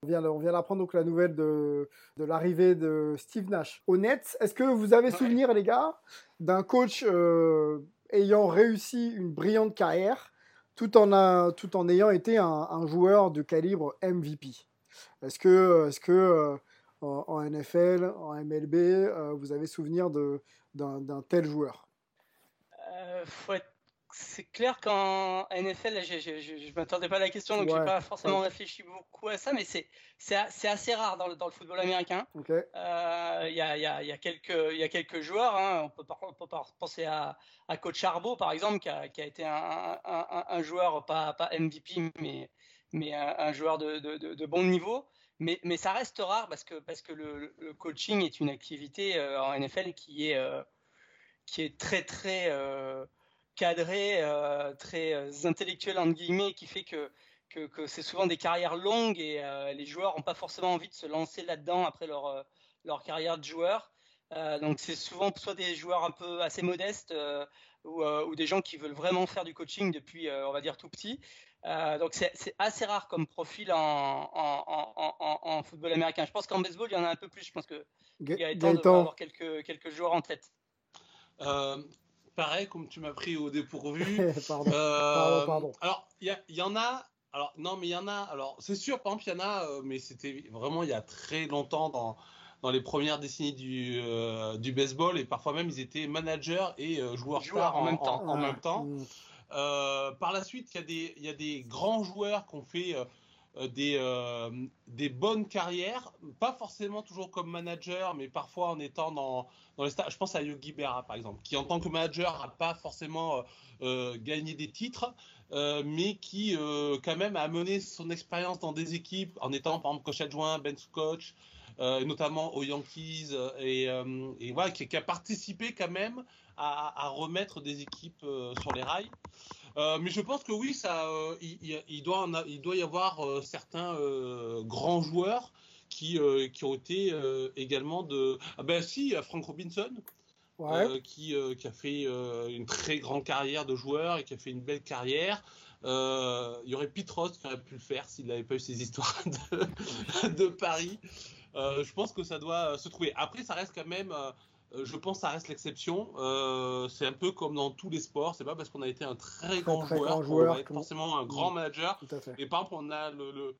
On vient, on vient d'apprendre donc la nouvelle de, de l'arrivée de Steve Nash. Au Nets. Est-ce que vous avez souvenir, les gars, d'un coach euh, ayant réussi une brillante carrière tout en, a- tout en ayant été un, un joueur de calibre MVP Est-ce que, est-ce que euh, en, NFL, en MLB, euh, vous avez souvenir de- d'un d'un tel joueur? Faut être- C'est clair qu'en NFL, je ne m'attendais pas à la question, donc Ouais. j'ai pas forcément réfléchi beaucoup à ça, mais c'est assez rare dans le, dans le football américain. Euh, Il y, a, il y a- il y a quelques, il y a quelques joueurs, hein. on, peut on penser à, à Coach Charbot par exemple, qui a, qui a été un, un- un- un joueur, pas, pas MVP, mais, mais un, un joueur de, de- de- de bon niveau. Mais, mais ça reste rare parce que, parce que le, le coaching est une activité euh, en NFL qui est, euh, qui est très très euh, cadré, euh, très euh, intellectuel entre guillemets, qui fait que que, c'est souvent des carrières longues et les joueurs n'ont pas forcément envie de se lancer là-dedans après leur, leur carrière de joueur. donc c'est souvent soit des joueurs un peu assez modestes ou, ou, des gens qui veulent vraiment faire du coaching depuis, on va dire, tout petit. Euh, donc c'est assez rare comme profil en, en, football américain. Je pense qu'en baseball, il y en a un peu plus. Je pense que il y a avoir quelques, quelques joueurs en tête. Euh, pareil, comme tu m'as pris au dépourvu. pardon. Euh, pardon, Alors, il y, en a. Alors, non, mais il y en a. Alors, c'est sûr, par exemple, il y en a, mais c'était vraiment il y a très longtemps dans, dans les premières décennies du, du baseball. Et parfois même, ils étaient managers et joueurs, joueurs en, même temps. En, même temps. Mm. Euh, par la suite, il y, a des, il y a des grands joueurs qui ont fait euh, euh, des, bonnes carrières, pas forcément toujours comme manager, mais parfois en étant dans, dans les stades. Je pense à Yogi Berra, par exemple, qui en tant que manager n'a pas forcément gagné des titres, mais qui quand même a mené son expérience dans des équipes en étant par exemple coach adjoint, bench coach, notamment aux Yankees, et, voilà, qui, a participé quand même à, remettre des équipes euh, sur les rails. Euh, mais je pense que oui, ça, euh, il, doit il doit y avoir certains grands joueurs qui, qui ont été également de. Ah ben si, Frank Robinson, qui, qui, a fait une très grande carrière de joueur et qui a fait une belle carrière. il y aurait Pete Ross qui aurait pu le faire s'il n'avait pas eu ces histoires de, de Paris. je pense que ça doit se trouver. Après, ça reste quand même euh, je pense que ça reste l'exception. Euh, c'est un peu comme dans tous les sports. C'est pas parce qu'on a été un très, grand joueur qu'on va être forcément un grand manager. Et par exemple, on a le,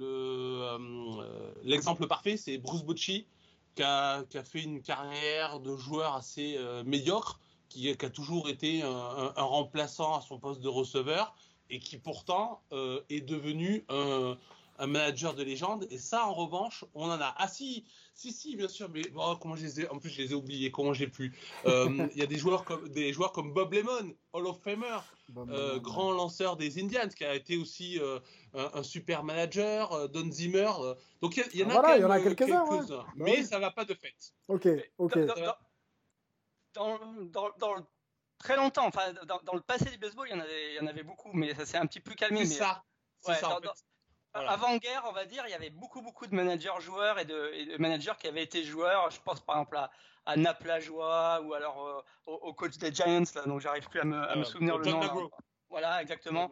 euh, l'exemple parfait, c'est Bruce Bocci qui a, fait une carrière de joueur assez médiocre, qui, a toujours été un, remplaçant à son poste de receveur et qui pourtant est devenu un, un manager de légende. Et ça, en revanche, on en a. Ah si, si, si, bien sûr, mais oh, comment je les ai, en plus je les ai oubliés, comment j'ai pu. Euh, il y a des joueurs comme des joueurs comme Bob Lemon, Hall of Famer, euh, grand lanceur des Indians, qui a été aussi euh, un, super manager, Don Zimmer. donc il y, en a, voilà, y en a quelques-uns, bah mais ça va pas de fait. Ok, ok. Dans, dans, dans, très longtemps, enfin dans, le passé du baseball, il y en avait, il y en avait beaucoup, mais ça s'est un petit peu calmé. C'est ça. Ouais, ça en fait. Avant-guerre, on va dire, il y avait beaucoup, beaucoup de managers joueurs et de, managers qui avaient été joueurs. Je pense par exemple à, à Nap Lajoie ou alors euh, au, coach des Giants, là, donc j'arrive plus à me, euh, souvenir le nom. Voilà, exactement.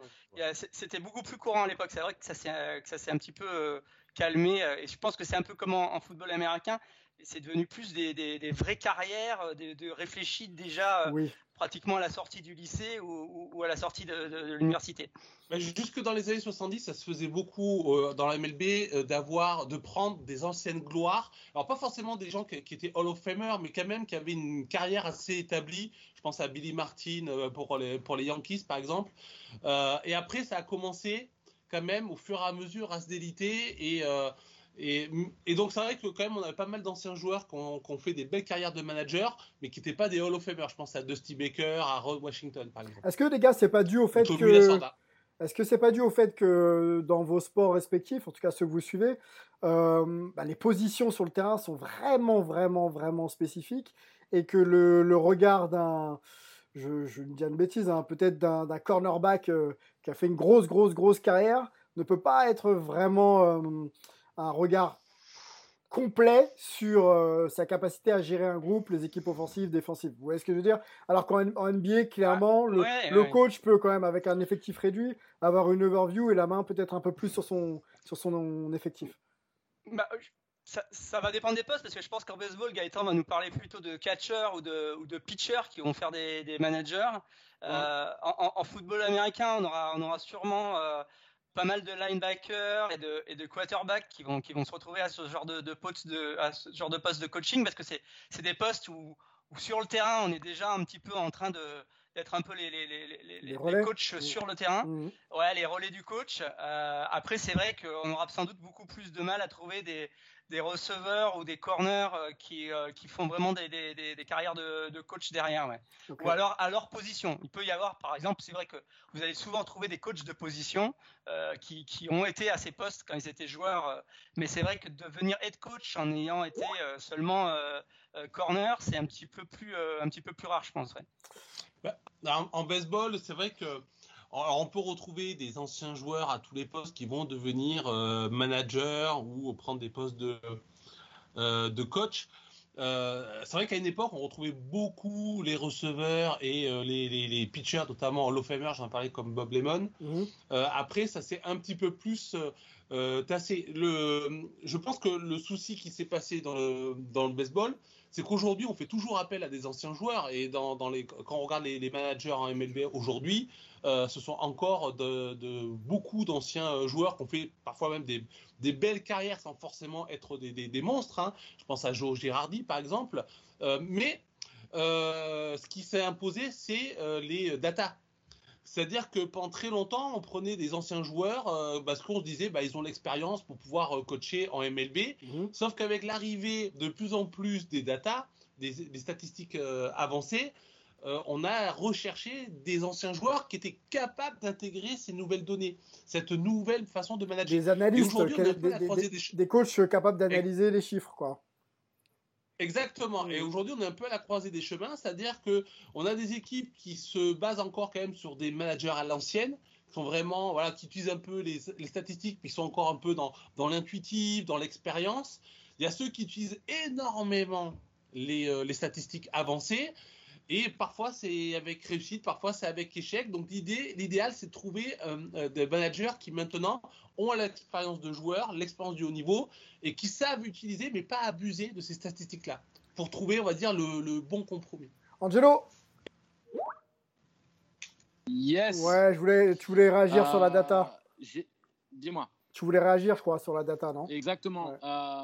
C'était beaucoup plus courant à l'époque. C'est vrai que ça s'est un petit peu euh, calmé. Et je pense que c'est un peu comme en, football américain c'est devenu plus des, vraies carrières, de, de réfléchies déjà oui pratiquement à la sortie du lycée ou, à la sortie de, l'université. jusque dans les années 70, ça se faisait beaucoup euh, dans la MLB euh, d'avoir, de prendre des anciennes gloires. Alors pas forcément des gens qui, étaient Hall of Famer, mais quand même qui avaient une carrière assez établie. Je pense à Billy Martin euh, pour les, pour les Yankees par exemple. et après, ça a commencé quand même au fur et à mesure à se déliter et et, donc c'est vrai que quand même on avait pas mal d'anciens joueurs qui ont, fait des belles carrières de manager, mais qui n'étaient pas des Hall of Famer. Je pense à Dusty Baker, à Rod Washington par exemple. Est-ce que les gars c'est pas dû au fait que est-ce que c'est pas dû au fait que dans vos sports respectifs, en tout cas ceux que vous suivez, euh, bah, les positions sur le terrain sont vraiment vraiment vraiment spécifiques et que le, regard d'un je, je dis une bêtise, hein, peut-être d'un cornerback euh, qui a fait une grosse, grosse, grosse carrière, ne peut pas être vraiment euh, un regard complet sur euh, sa capacité à gérer un groupe, les équipes offensives, défensives. Vous voyez ce que je veux dire? Alors qu'en NBA, clairement, ah, le, coach peut quand même, avec un effectif réduit, avoir une overview et la main peut-être un peu plus sur son, sur son effectif. Bah, ça, va dépendre des postes parce que je pense qu'en baseball, Gaëtan va nous parler plutôt de catcher ou de, ou de pitcher qui vont faire des, managers. Euh, en, football américain, on aura, on aura sûrement euh, pas mal de linebackers et de, et de quarterbacks qui vont, qui vont se retrouver à ce genre de, de, de, à ce genre de poste de coaching parce que c'est, des postes où, sur le terrain on est déjà un petit peu en train de, d'être un peu les, les, les, les coachs mmh. sur le terrain. Mmh. Ouais, les relais du coach. Euh, après, c'est vrai qu'on aura sans doute beaucoup plus de mal à trouver des, des receveurs ou des corners euh, qui, euh, qui font vraiment des, des, des carrières de, de, coach derrière. Ouais. Ou alors à leur position. Il peut y avoir, par exemple, c'est vrai que vous allez souvent trouver des coachs de position euh, qui, qui, ont été à ces postes quand ils étaient joueurs. mais c'est vrai que devenir head coach en ayant été seulement corner, c'est un petit peu plus un petit peu plus rare, je pense. Bah, en, baseball, c'est vrai que Alors, on peut retrouver des anciens joueurs à tous les postes qui vont devenir euh, managers ou prendre des postes de, euh, de coach. Euh, c'est vrai qu'à une époque, on retrouvait beaucoup les receveurs et euh, les, les, les, pitchers, notamment Famer, j'en parlais comme Bob Lemon. Mhm. Euh, après, ça s'est un petit peu plus euh, tassé. Le, je pense que le souci qui s'est passé dans le, dans le baseball, c'est qu'aujourd'hui, on fait toujours appel à des anciens joueurs. Et dans, les, quand on regarde les, managers en MLB aujourd'hui, euh, ce sont encore beaucoup d'anciens joueurs qui ont fait parfois même des, belles carrières sans forcément être des, monstres. Hein. Je pense à Joe Girardi, par exemple. Euh, mais euh, ce qui s'est imposé, c'est euh, les data. C'est-à-dire que pendant très longtemps, on prenait des anciens joueurs euh, parce qu'on se disait bah, ils ont l'expérience pour pouvoir euh, coacher en MLB. Mmh. Sauf qu'avec l'arrivée de plus en plus des data, des, des statistiques euh, avancées, on a recherché des anciens joueurs qui étaient capables d'intégrer ces nouvelles données, cette nouvelle façon de manager. Des analystes, des- des- des coachs capables d'analyser les chiffres, quoi. Exactement. Et aujourd'hui, on est un peu à la croisée des chemins, c'est-à-dire que on a des équipes qui se basent encore quand même sur des managers à l'ancienne, qui sont vraiment, voilà, qui utilisent un peu les, les statistiques, puis qui sont encore un peu dans, dans l'intuitif, dans l'expérience. Il y a ceux qui utilisent énormément les, euh, les statistiques avancées. Et parfois c'est avec réussite, parfois c'est avec échec. Donc l'idée, l'idéal, c'est de trouver euh, euh, des managers qui maintenant ont l'expérience de joueurs, l'expérience du haut niveau, et qui savent utiliser, mais pas abuser de ces statistiques-là, pour trouver, on va dire, le, le bon compromis. Angelo Yes. Ouais, je voulais, tu voulais réagir sur la Euh, data. Dis-moi. Tu voulais réagir, je crois, sur la data, non? Exactement. Euh,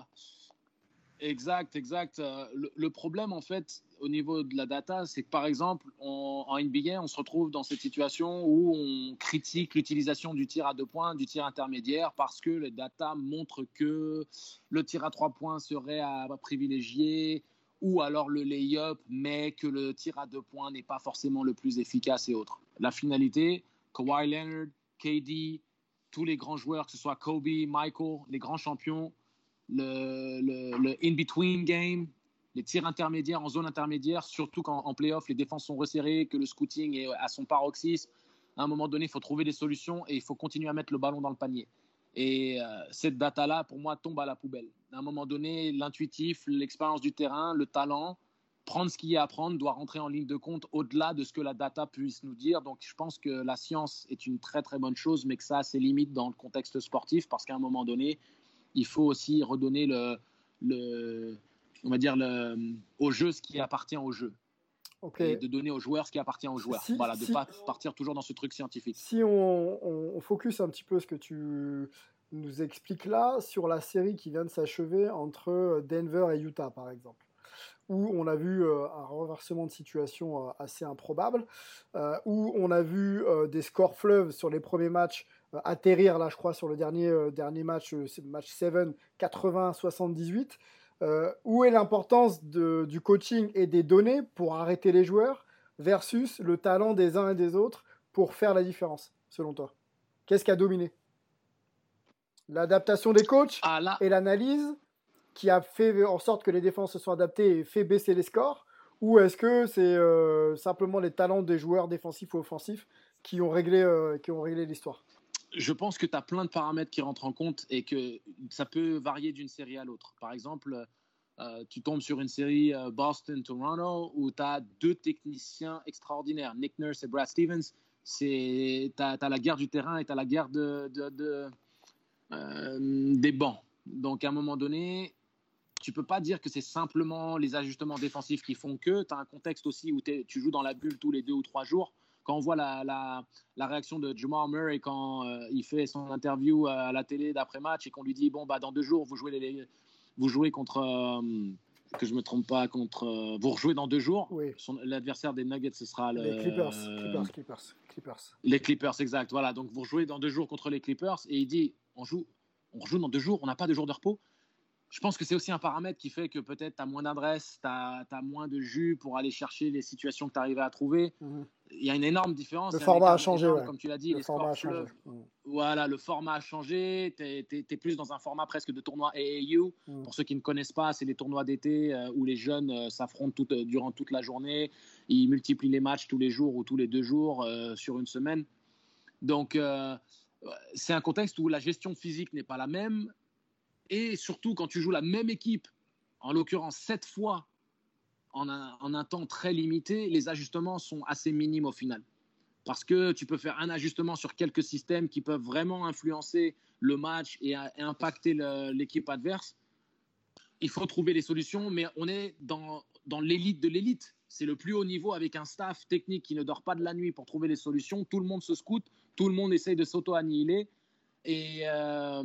exact, exact. Euh, Le, problème, en fait, au niveau de la data, c'est que, par exemple, en NBA, on se retrouve dans cette situation où on critique l'utilisation du tir à deux points, du tir intermédiaire, parce que les data montrent que le tir à trois points serait à privilégier, ou alors le lay-up, mais que le tir à deux points n'est pas forcément le plus efficace et autres. La finalité, Kawhi Leonard, KD, tous les grands joueurs, que ce soit Kobe, Michael, les grands champions, le, in-between game, les tirs intermédiaires en zone intermédiaire, surtout quand en playoff, les défenses sont resserrées, que le scouting est à son paroxysme. À un moment donné, il faut trouver des solutions et il faut continuer à mettre le ballon dans le panier. Et euh, cette data-là, pour moi, tombe à la poubelle. À un moment donné, l'intuitif, l'expérience du terrain, le talent, prendre ce qu'il y a à prendre doit rentrer en ligne de compte au-delà de ce que la data puisse nous dire. Donc, je pense que la science est une très très bonne chose, mais que ça a ses limites dans le contexte sportif parce qu'à un moment donné, il faut aussi redonner le, le on va dire le, au jeu ce qui appartient au jeu. Et de donner aux joueurs ce qui appartient aux joueurs. Si- voilà, de ne si- pas partir toujours dans ce truc scientifique. Si on, on- on focus un petit peu ce que tu nous expliques là sur la série qui vient de s'achever entre Denver et Utah, par exemple, où on a vu euh, un renversement de situation euh, assez improbable, euh, où on a vu des scores fleuves sur les premiers matchs atterrir, là, je crois, sur le dernier, euh, dernier match, euh, match 7, 80-78. Euh, où est l'importance du coaching et des données pour arrêter les joueurs versus le talent des uns et des autres pour faire la différence, selon toi? Qu'est-ce qui a dominé? L'adaptation des coachs Ah là, et l'analyse qui a fait en sorte que les défenses se soient adaptées et fait baisser les scores? Ou est-ce que c'est euh, simplement les talents des joueurs défensifs ou offensifs qui ont réglé, euh, qui ont réglé l'histoire? Je pense que tu as plein de paramètres qui rentrent en compte et que ça peut varier d'une série à l'autre. Par exemple, euh, tu tombes sur une série euh, Boston-Toronto où tu as deux techniciens extraordinaires, Nick Nurse et Brad Stevens. Tu as, la guerre du terrain et tu as la guerre euh, des bancs. Donc à un moment donné, tu peux pas dire que c'est simplement les ajustements défensifs qui font que. Tu as un contexte aussi où tu joues dans la bulle tous les deux ou trois jours quand on voit la, la, la réaction de Jamal Murray quand euh, il fait son interview à la télé d'après-match et qu'on lui dit bon bah dans deux jours vous jouez les, vous jouez contre euh, que je me trompe pas contre euh, vous rejouez dans deux jours Oui. L'adversaire des Nuggets ce sera le, Les Clippers, Clippers, Clippers, Clippers. les Clippers exact voilà donc vous rejouez dans deux jours contre les Clippers et il dit on joue on rejoue dans deux jours on n'a pas de jours de repos je pense que c'est aussi un paramètre qui fait que peut-être tu as moins d'adresse, tu as, moins de jus pour aller chercher les situations que tu arrivais à trouver. Mhm. Il y a une énorme différence. Le format a changé, énorme, ouais. Comme tu l'as dit, Le les format a changé. Mhm. Voilà, le format a changé. Tu es, plus dans un format presque de tournoi AAU. Mhm. Pour ceux qui ne connaissent pas, c'est les tournois d'été euh, où les jeunes euh, s'affrontent tout- euh, durant toute la journée. Ils multiplient les matchs tous les jours ou tous les deux jours euh, sur une semaine. Donc, euh, c'est un contexte où la gestion physique n'est pas la même. Et surtout, quand tu joues la même équipe, en l'occurrence sept fois en un, temps très limité, les ajustements sont assez minimes au final. Parce que tu peux faire un ajustement sur quelques systèmes qui peuvent vraiment influencer le match et, et impacter l'équipe adverse. Il faut trouver des solutions, mais on est dans, l'élite de l'élite. C'est le plus haut niveau avec un staff technique qui ne dort pas de la nuit pour trouver des solutions. Tout le monde se scoute, tout le monde essaye de s'auto-annihiler. Et euh,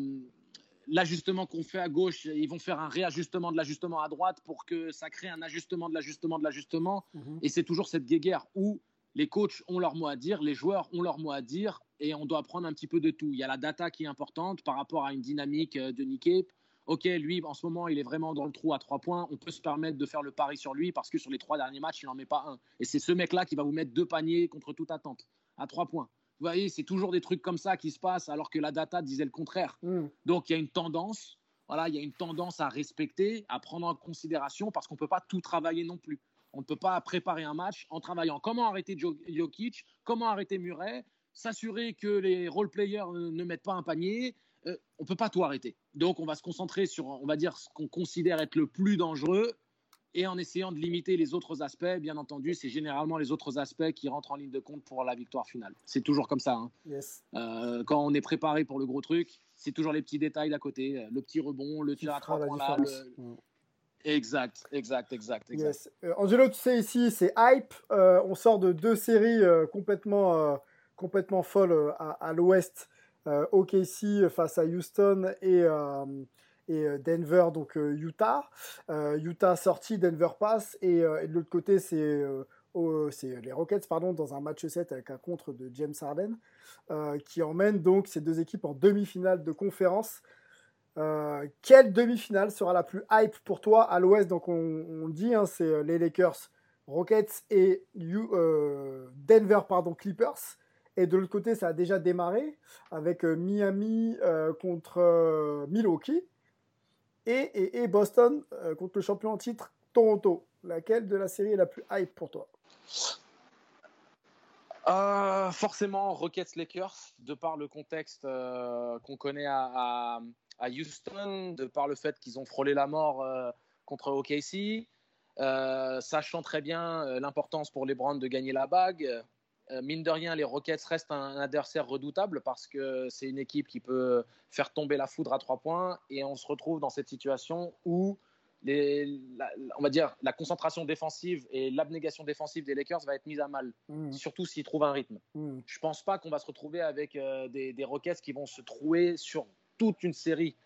l'ajustement qu'on fait à gauche, ils vont faire un réajustement de l'ajustement à droite pour que ça crée un ajustement de l'ajustement de l'ajustement. Mmh. Et c'est toujours cette guéguerre où les coachs ont leur mot à dire, les joueurs ont leur mot à dire, et on doit prendre un petit peu de tout. Il y a la data qui est importante par rapport à une dynamique euh, de Nikkei. Ok, lui, en ce moment, il est vraiment dans le trou à trois points. On peut se permettre de faire le pari sur lui parce que sur les trois derniers matchs, il n'en met pas un. Et c'est ce mec-là qui va vous mettre deux paniers contre toute attente à trois points. Vous voyez, c'est toujours des trucs comme ça qui se passent alors que la data disait le contraire. Mm. Donc il y a une tendance, voilà, il y a une tendance à respecter, à prendre en considération parce qu'on ne peut pas tout travailler non plus. On ne peut pas préparer un match en travaillant comment arrêter Jokic, comment arrêter Murray, s'assurer que les role-players ne mettent pas un panier, euh, on peut pas tout arrêter. Donc, on va se concentrer sur, on va dire, ce qu'on considère être le plus dangereux et en essayant de limiter les autres aspects. Bien entendu, c'est généralement les autres aspects qui rentrent en ligne de compte pour la victoire finale. C'est toujours comme ça. Hein. Euh, quand on est préparé pour le gros truc, c'est toujours les petits détails d'à côté, le petit rebond, le tir à trois points là. Exact, exact, exact. exact. Euh, Angelo, tu sais, ici, c'est hype. on sort de deux séries complètement, complètement folles à, à l'ouest euh, OKC face à Houston et, euh, et euh, Denver, donc Utah. Utah sorti, Denver passe, et, de l'autre côté, c'est les Rockets pardon, dans un match 7 avec un contre de James Harden, qui emmène donc ces deux équipes en demi-finale de conférence. quelle demi-finale sera la plus hype pour toi à l'ouest? Donc on, dit, hein, c'est les Lakers, Rockets et Denver pardon, Clippers. Et de l'autre côté, ça a déjà démarré avec euh, Miami euh, contre euh, Milwaukee et, Boston contre le champion en titre Toronto. Laquelle de la série est la plus hype pour toi? Forcément, Rockets Lakers, de par le contexte qu'on connaît à, à, Houston, de par le fait qu'ils ont frôlé la mort contre OKC, sachant très bien l'importance pour les Browns de gagner la bague. Euh, mine de rien, les Rockets restent un adversaire redoutable parce que c'est une équipe qui peut faire tomber la foudre à trois points et on se retrouve dans cette situation où les, la, on va dire la concentration défensive et l'abnégation défensive des Lakers va être mise à mal, mmh. surtout s'ils trouvent un rythme. Mmh. Je pense pas qu'on va se retrouver avec euh, des, des, Rockets qui vont se trouer sur toute une série.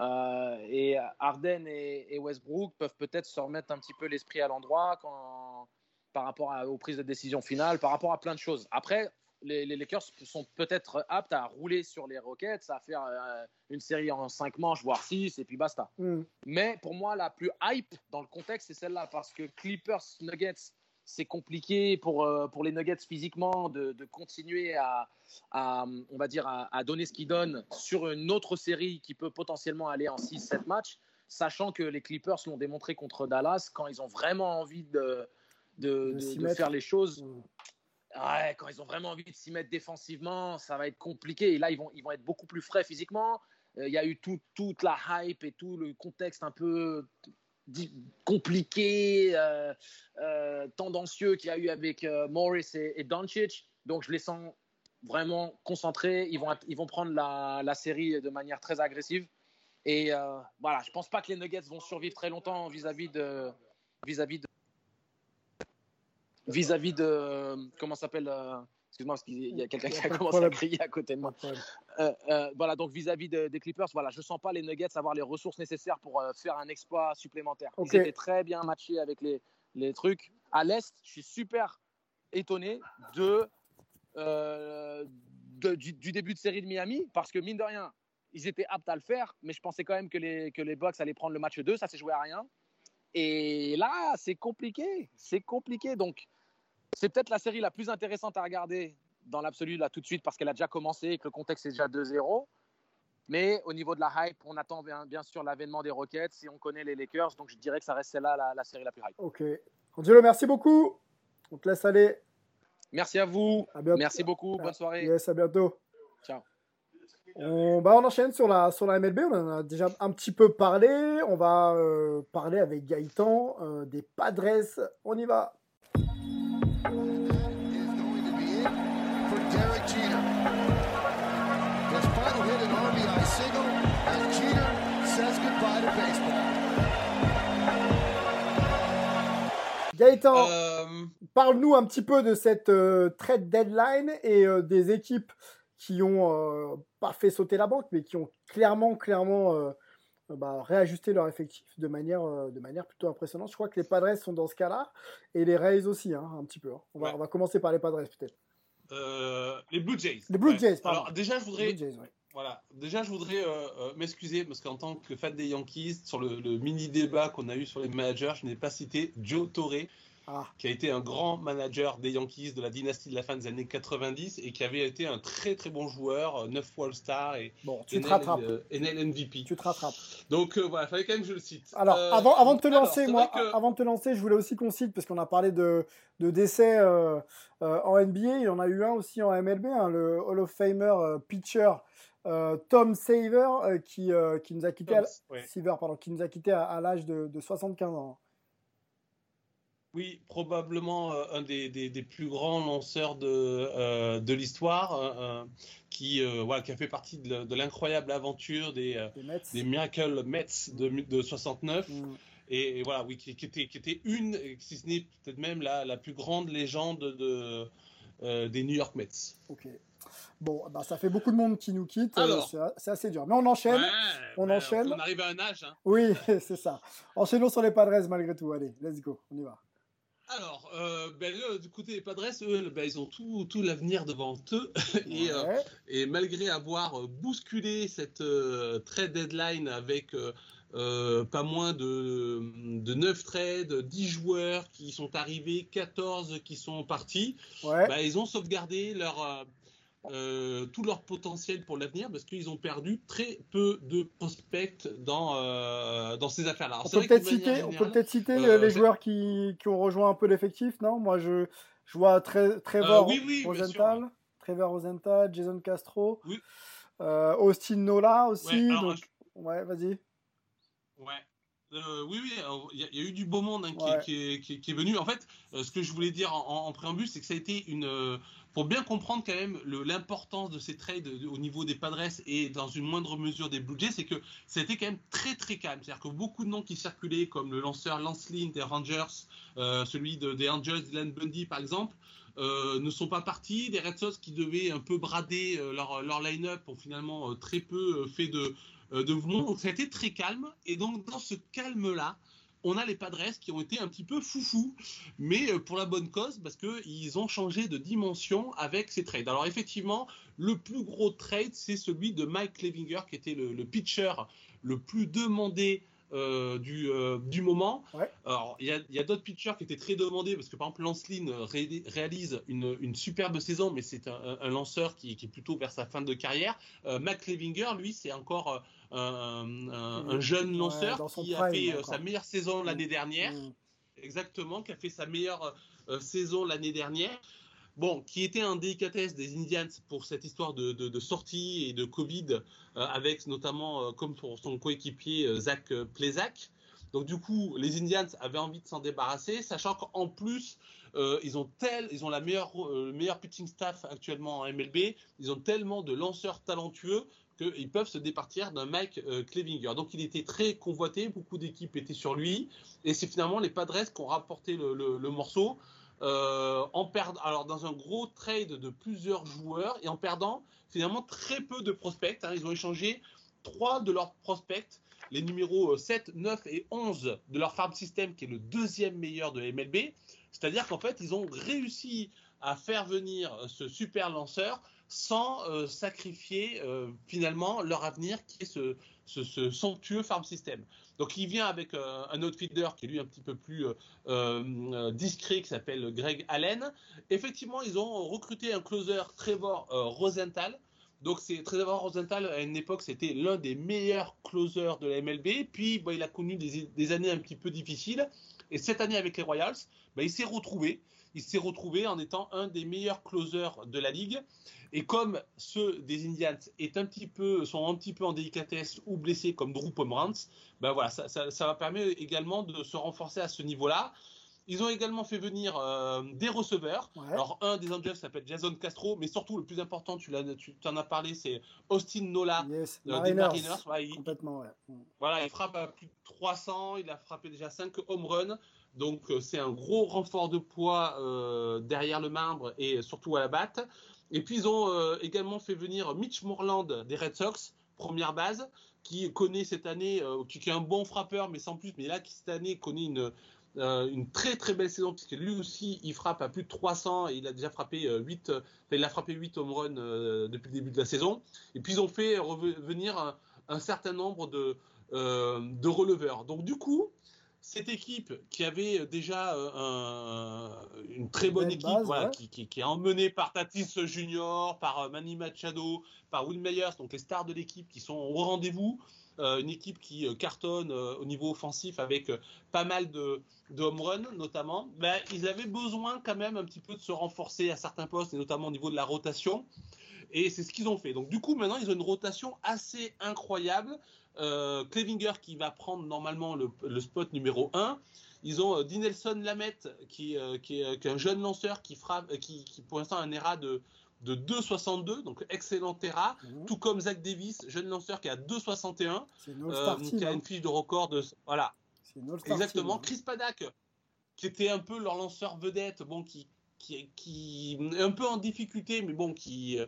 Euh, et Harden et, et, Westbrook peuvent peut-être se remettre un petit peu l'esprit à l'endroit quand par rapport aux prises de décision finales, par rapport à plein de choses. Après, les, Lakers sont peut-être aptes à rouler sur les Rockets, à faire euh, une série en 5 manches, voire 6, et puis basta. Mm. Mais pour moi, la plus hype dans le contexte, c'est celle-là, parce que Clippers, Nuggets, c'est compliqué pour, euh, pour les Nuggets physiquement de, de continuer à, à, on va dire, à, à donner ce qu'ils donnent sur une autre série qui peut potentiellement aller en 6-7 matchs, sachant que les Clippers l'ont démontré contre Dallas quand ils ont vraiment envie de de, faire les choses. Mm. Ouais, quand ils ont vraiment envie de s'y mettre défensivement, ça va être compliqué. Et là, ils vont, ils vont être beaucoup plus frais physiquement. Euh, il y a eu tout, toute la hype et tout le contexte un peu compliqué, euh, euh, tendancieux qu'il y a eu avec Morris et, et, Doncic. Donc, je les sens vraiment concentrés. Ils vont, ils vont prendre la, la série de manière très agressive. Et voilà, je pense pas que les Nuggets vont survivre très longtemps vis-à-vis de, vis-à-vis de vis-à-vis de comment s'appelle euh, excuse-moi parce qu'il y a quelqu'un qui a commencé à crier à côté de moi. Euh, euh, voilà donc vis-à-vis des Clippers voilà je sens pas les Nuggets avoir les ressources nécessaires pour faire un exploit supplémentaire. Ils étaient très bien matchés avec les, les trucs. À l'est je suis super étonné de, du, du, début de série de Miami parce que mine de rien ils étaient aptes à le faire mais je pensais quand même que les que les Bucks allaient prendre le match 2 ça s'est joué à rien et là, c'est compliqué. C'est compliqué. Donc, c'est peut-être la série la plus intéressante à regarder dans l'absolu là tout de suite parce qu'elle a déjà commencé et que le contexte est déjà 2-0. Mais au niveau de la hype, on attend bien, bien sûr l'avènement des Rockets si on connaît les Lakers. Donc je dirais que ça reste celle-là la, la, série la plus hype. Ok. Angelo, merci beaucoup. On te laisse aller. Merci à vous. À bientôt. Merci beaucoup. Bonne soirée. Yes, à bientôt. Ciao. On, bah, on enchaîne sur la, sur la MLB, on en a déjà un petit peu parlé. On va euh, parler avec Gaëtan euh, des Padres. On y va. Gaëtan, Euh, parle-nous un petit peu de cette trade deadline et des équipes qui ont euh, pas fait sauter la banque, mais qui ont clairement, clairement euh, bah, réajusté leur effectif de manière, euh, de manière plutôt impressionnante. Je crois que les Padres sont dans ce cas-là et les Rays aussi, hein, un petit peu. hein. On, va, Ouais. on va commencer par les Padres peut-être. euh, les Blue Jays. Les Blue Ouais. Jays, pardon. Alors déjà, je voudrais, Blue Jays, ouais. voilà, déjà, je voudrais euh, euh, m'excuser parce qu'en tant que fan des Yankees, sur le, le mini débat qu'on a eu sur les managers, je n'ai pas cité Joe Torre, Ah. qui a été un grand manager des Yankees de la dynastie de la fin des années 90 et qui avait été un très très bon joueur, 9 fois All-Star et Bon, tu te NL, rattrapes. euh, NL MVP. Tu te rattrapes. Donc euh, voilà, il fallait quand même que je le cite. Alors, Euh, avant, avant de te lancer, moi, que- avant de te lancer, je voulais aussi qu'on cite, parce qu'on a parlé de, de décès euh, euh, en NBA, il y en a eu un aussi en MLB, hein, le Hall of Famer euh, pitcher euh, Tom Saver, euh, qui, euh, qui nous a quitté, à, Tom, ouais. Seaver, pardon, qui nous a quitté à, à l'âge de, de 75 ans. Oui, probablement euh, un des, des- des plus grands lanceurs de, euh, de l'histoire, euh, qui, voilà, qui a fait partie de, le- de l'incroyable aventure des, Des Mets. des Miracle Mets de, de 69. Mm. Et, et voilà, oui, qui, qui était, qui était une, si ce n'est peut-être même la, la plus grande légende de, des New York Mets. Ok. Bon, bah, ça fait beaucoup de monde qui nous quitte. euh, c'est assez dur. Mais on enchaîne. Ouais, on ouais, enchaîne. On arrive à un âge. hein. Oui, c'est ça. Enchaînons sur les Padres malgré tout. Allez, let's go. On y va. Alors, euh, ben, du côté des Padres, eux, ben, ils ont tout, tout l'avenir devant eux. et, euh, et malgré avoir euh, bousculé cette euh, trade deadline avec pas moins de, de 9 trades, 10 joueurs qui sont arrivés, 14 qui sont partis, Ouais. ben, ils ont sauvegardé leur, euh, tout leur potentiel pour l'avenir parce qu'ils ont perdu très peu de prospects dans, euh, dans ces affaires-là. On peut peut-être citer, on peut peut-être citer euh, les joueurs qui, qui ont rejoint un peu l'effectif, non? Moi, je, je vois Tre- Trevor oui, oui, bien Rosenthal, Trevor Rosenthal, Jason Castro, Oui. Austin Nola aussi. Ouais, alors, donc, ouais, vas-y. Ouais. Euh, oui, oui, il y, a- il y a eu du beau monde hein, qui, Ouais. qui est, qui est- qui est venu. En fait, euh, ce que je voulais dire en, préambule, c'est que ça a été une. euh, pour bien comprendre quand même l'importance de ces trades de- au niveau des Padres et dans une moindre mesure des Blue Jays, c'est que ça a été quand même très très calme. C'est-à-dire que beaucoup de noms qui circulaient, comme le lanceur Lance Lynn des Rangers, celui de- des Angels, Dylan Bundy par exemple, euh, ne sont pas partis. Les Red Sox qui devaient un peu brader euh, leur, leur line-up ont finalement euh, très peu fait de, de mouvements. Donc ça a été très calme. Et donc dans ce calme-là, on a les Padres qui ont été un petit peu foufous, mais euh, pour la bonne cause, parce qu'ils ont changé de dimension avec ces trades. Alors effectivement, le plus gros trade, c'est celui de Mike Clevinger, qui était le, le pitcher le plus demandé euh, du, euh, du moment. Alors, il y a, d'autres pitchers qui étaient très demandés, parce que par exemple, Lance Lynn ré- réalise une, une superbe saison, mais c'est un, un lanceur qui, qui est plutôt vers sa fin de carrière. Euh, Mac Clevinger, lui, c'est encore euh, un, un- un jeune lanceur qui a fait euh, encore. sa meilleure saison l'année dernière. Mm. Exactement, qui a fait sa meilleure euh, saison l'année dernière. Bon, qui était un délicatesse des Indians pour cette histoire de, de- de sortie et de Covid, euh, avec notamment, euh, comme pour son coéquipier euh, Zach Plesac. Donc du coup, les Indians avaient envie de s'en débarrasser, sachant qu'en plus, ils ont tel, ils ont la meilleure, le meilleur pitching staff actuellement en MLB. Ils ont tellement de lanceurs talentueux qu'ils peuvent se départir d'un Mike euh, Clevinger. Donc il était très convoité, beaucoup d'équipes étaient sur lui, et c'est finalement les Padres qui ont rapporté le, morceau. euh, en perdant, alors dans un gros trade de plusieurs joueurs et en perdant finalement très peu de prospects. hein. Ils ont échangé trois de leurs prospects, les numéros euh, 7, 9 et 11 de leur farm system, qui est le deuxième meilleur de MLB. C'est-à-dire qu'en fait, ils ont réussi à faire venir euh, ce super lanceur sans euh, sacrifier euh, finalement leur avenir, qui est ce, ce- ce somptueux farm system. Donc il vient avec euh, un outfielder qui est lui un petit peu plus discret, qui s'appelle Greg Allen. Effectivement, ils ont recruté un closer Trevor Rosenthal. Donc c'est Trevor Rosenthal à une époque c'était l'un des meilleurs closers de la MLB. Puis bah, il a connu des, des, années un petit peu difficiles. Et cette année avec les Royals, bah, il s'est retrouvé. Il s'est retrouvé en étant un des meilleurs closers de la ligue. Et comme ceux des Indians est un petit peu, sont un petit peu en délicatesse ou blessés comme Drew Pomeranz, ben voilà, ça, ça, ça, va permettre également de se renforcer à ce niveau-là. Ils ont également fait venir euh, des receveurs. Ouais. Alors, un des Angels s'appelle Jason Castro, mais surtout, le plus important, tu, tu en as parlé, c'est Austin Nola yes, euh, Mariners. des Mariners. Ouais, il, Complètement, ouais. Voilà, il frappe à plus de 300, il a frappé déjà 5 home runs. Donc, euh, c'est un gros renfort de poids euh, derrière le marbre et surtout à la batte. Et puis, ils ont euh, également fait venir Mitch Moreland des Red Sox, première base, qui connaît cette année, qui, qui est un bon frappeur, mais sans plus, mais là, qui cette année connaît une euh, une très très belle saison puisque lui aussi il frappe à plus de 300 et il a déjà frappé euh, 8 enfin, il a frappé 8 home runs euh, depuis le début de la saison. Et puis ils ont fait revenir un, un certain nombre de, euh, de releveurs. Donc du coup cette équipe qui avait déjà euh, un, une très bonne équipe base, voilà, ouais. qui, qui, qui, est emmenée par Tatis Junior par euh, Manny Machado par Will Myers donc les stars de l'équipe qui sont au rendez-vous euh, une équipe qui euh, cartonne euh, au niveau offensif avec euh, pas mal de, de home run notamment, ben, ils avaient besoin quand même un petit peu de se renforcer à certains postes et notamment au niveau de la rotation. Et c'est ce qu'ils ont fait. Donc du coup maintenant ils ont une rotation assez incroyable. Euh, Clevinger qui va prendre normalement le, le spot numéro 1. Ils ont euh, Dinelson Lamette qui, euh, qui, est, qui, est, un jeune lanceur qui, frappe, qui, qui pour l'instant a un ERA de, de 2,62, donc excellent Terra, mmh. tout comme Zach Davis, jeune lanceur qui a 2,61, euh, qui a une fiche de record de... Voilà, exactement. Team, Chris Paddock, qui était un peu leur lanceur vedette, bon, qui, qui, qui est un peu en difficulté, mais bon, qui,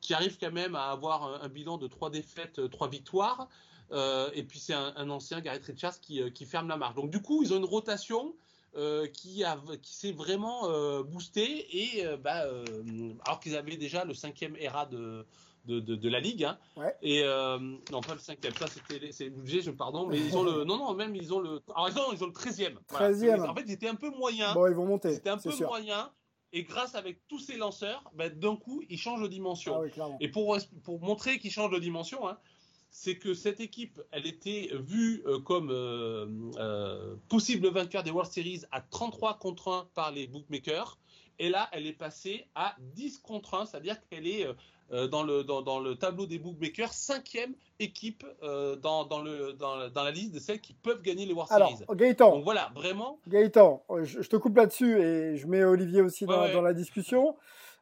qui arrive quand même à avoir un, un bilan de 3 défaites, 3 victoires. Euh, et puis c'est un, un, ancien, Garrett Richards, qui, qui, ferme la marche. Donc du coup, ils ont une rotation euh, qui, a, qui s'est vraiment euh, boosté et euh, bah, alors qu'ils avaient déjà le cinquième ERA de, de, de, de la ligue hein. ouais. et non pas le cinquième ça c'était c'est budget je pardon mais ils ont le non non même ils ont le alors ils ont, ils ont le treizième voilà. en fait ils étaient un peu moyens bon ils vont monter c'était un peu sûr. moyen et grâce avec tous ces lanceurs bah, d'un coup ils changent de dimension ah oui, et pour pour montrer qu'ils changent de dimension hein, c'est que cette équipe, elle était vue euh, comme euh, euh, possible vainqueur des World Series à 33 contre 1 par les bookmakers. Et là, elle est passée à 10 contre 1, c'est-à-dire qu'elle est euh, dans, le, dans, dans, le tableau des bookmakers, cinquième équipe dans, dans, le, dans, dans, la liste de celles qui peuvent gagner les World Alors, Series. Gaëtan, Donc voilà, vraiment. Gaëtan, je, je te coupe là-dessus et je mets Olivier aussi dans, ouais, la discussion.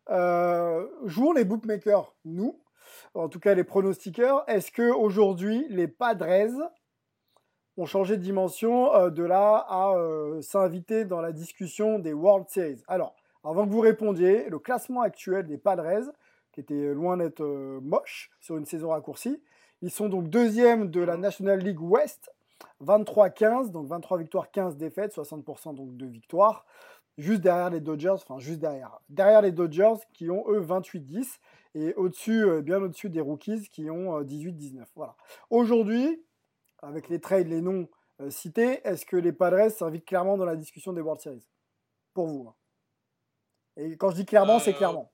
Jouons les bookmakers, nous, en tout cas les pronostiqueurs, est-ce que aujourd'hui les Padres ont changé de dimension euh, de là à euh, s'inviter dans la discussion des World Series? Alors, avant que vous répondiez, le classement actuel des Padres, qui était loin d'être euh, moche sur une saison raccourcie, ils sont donc deuxième de la National League West, 23-15, donc 23 victoires, 15 défaites, 60% donc de victoires, juste derrière les Dodgers, enfin juste derrière, derrière les Dodgers qui ont eux 28-10 et au-dessus, euh, bien au-dessus des rookies qui ont 18-19. Voilà. Aujourd'hui, avec les trades, les noms euh, cités, est-ce que les Padres s'invitent clairement dans la discussion des World Series? Pour vous. Hein. Et quand je dis clairement, euh, c'est clairement.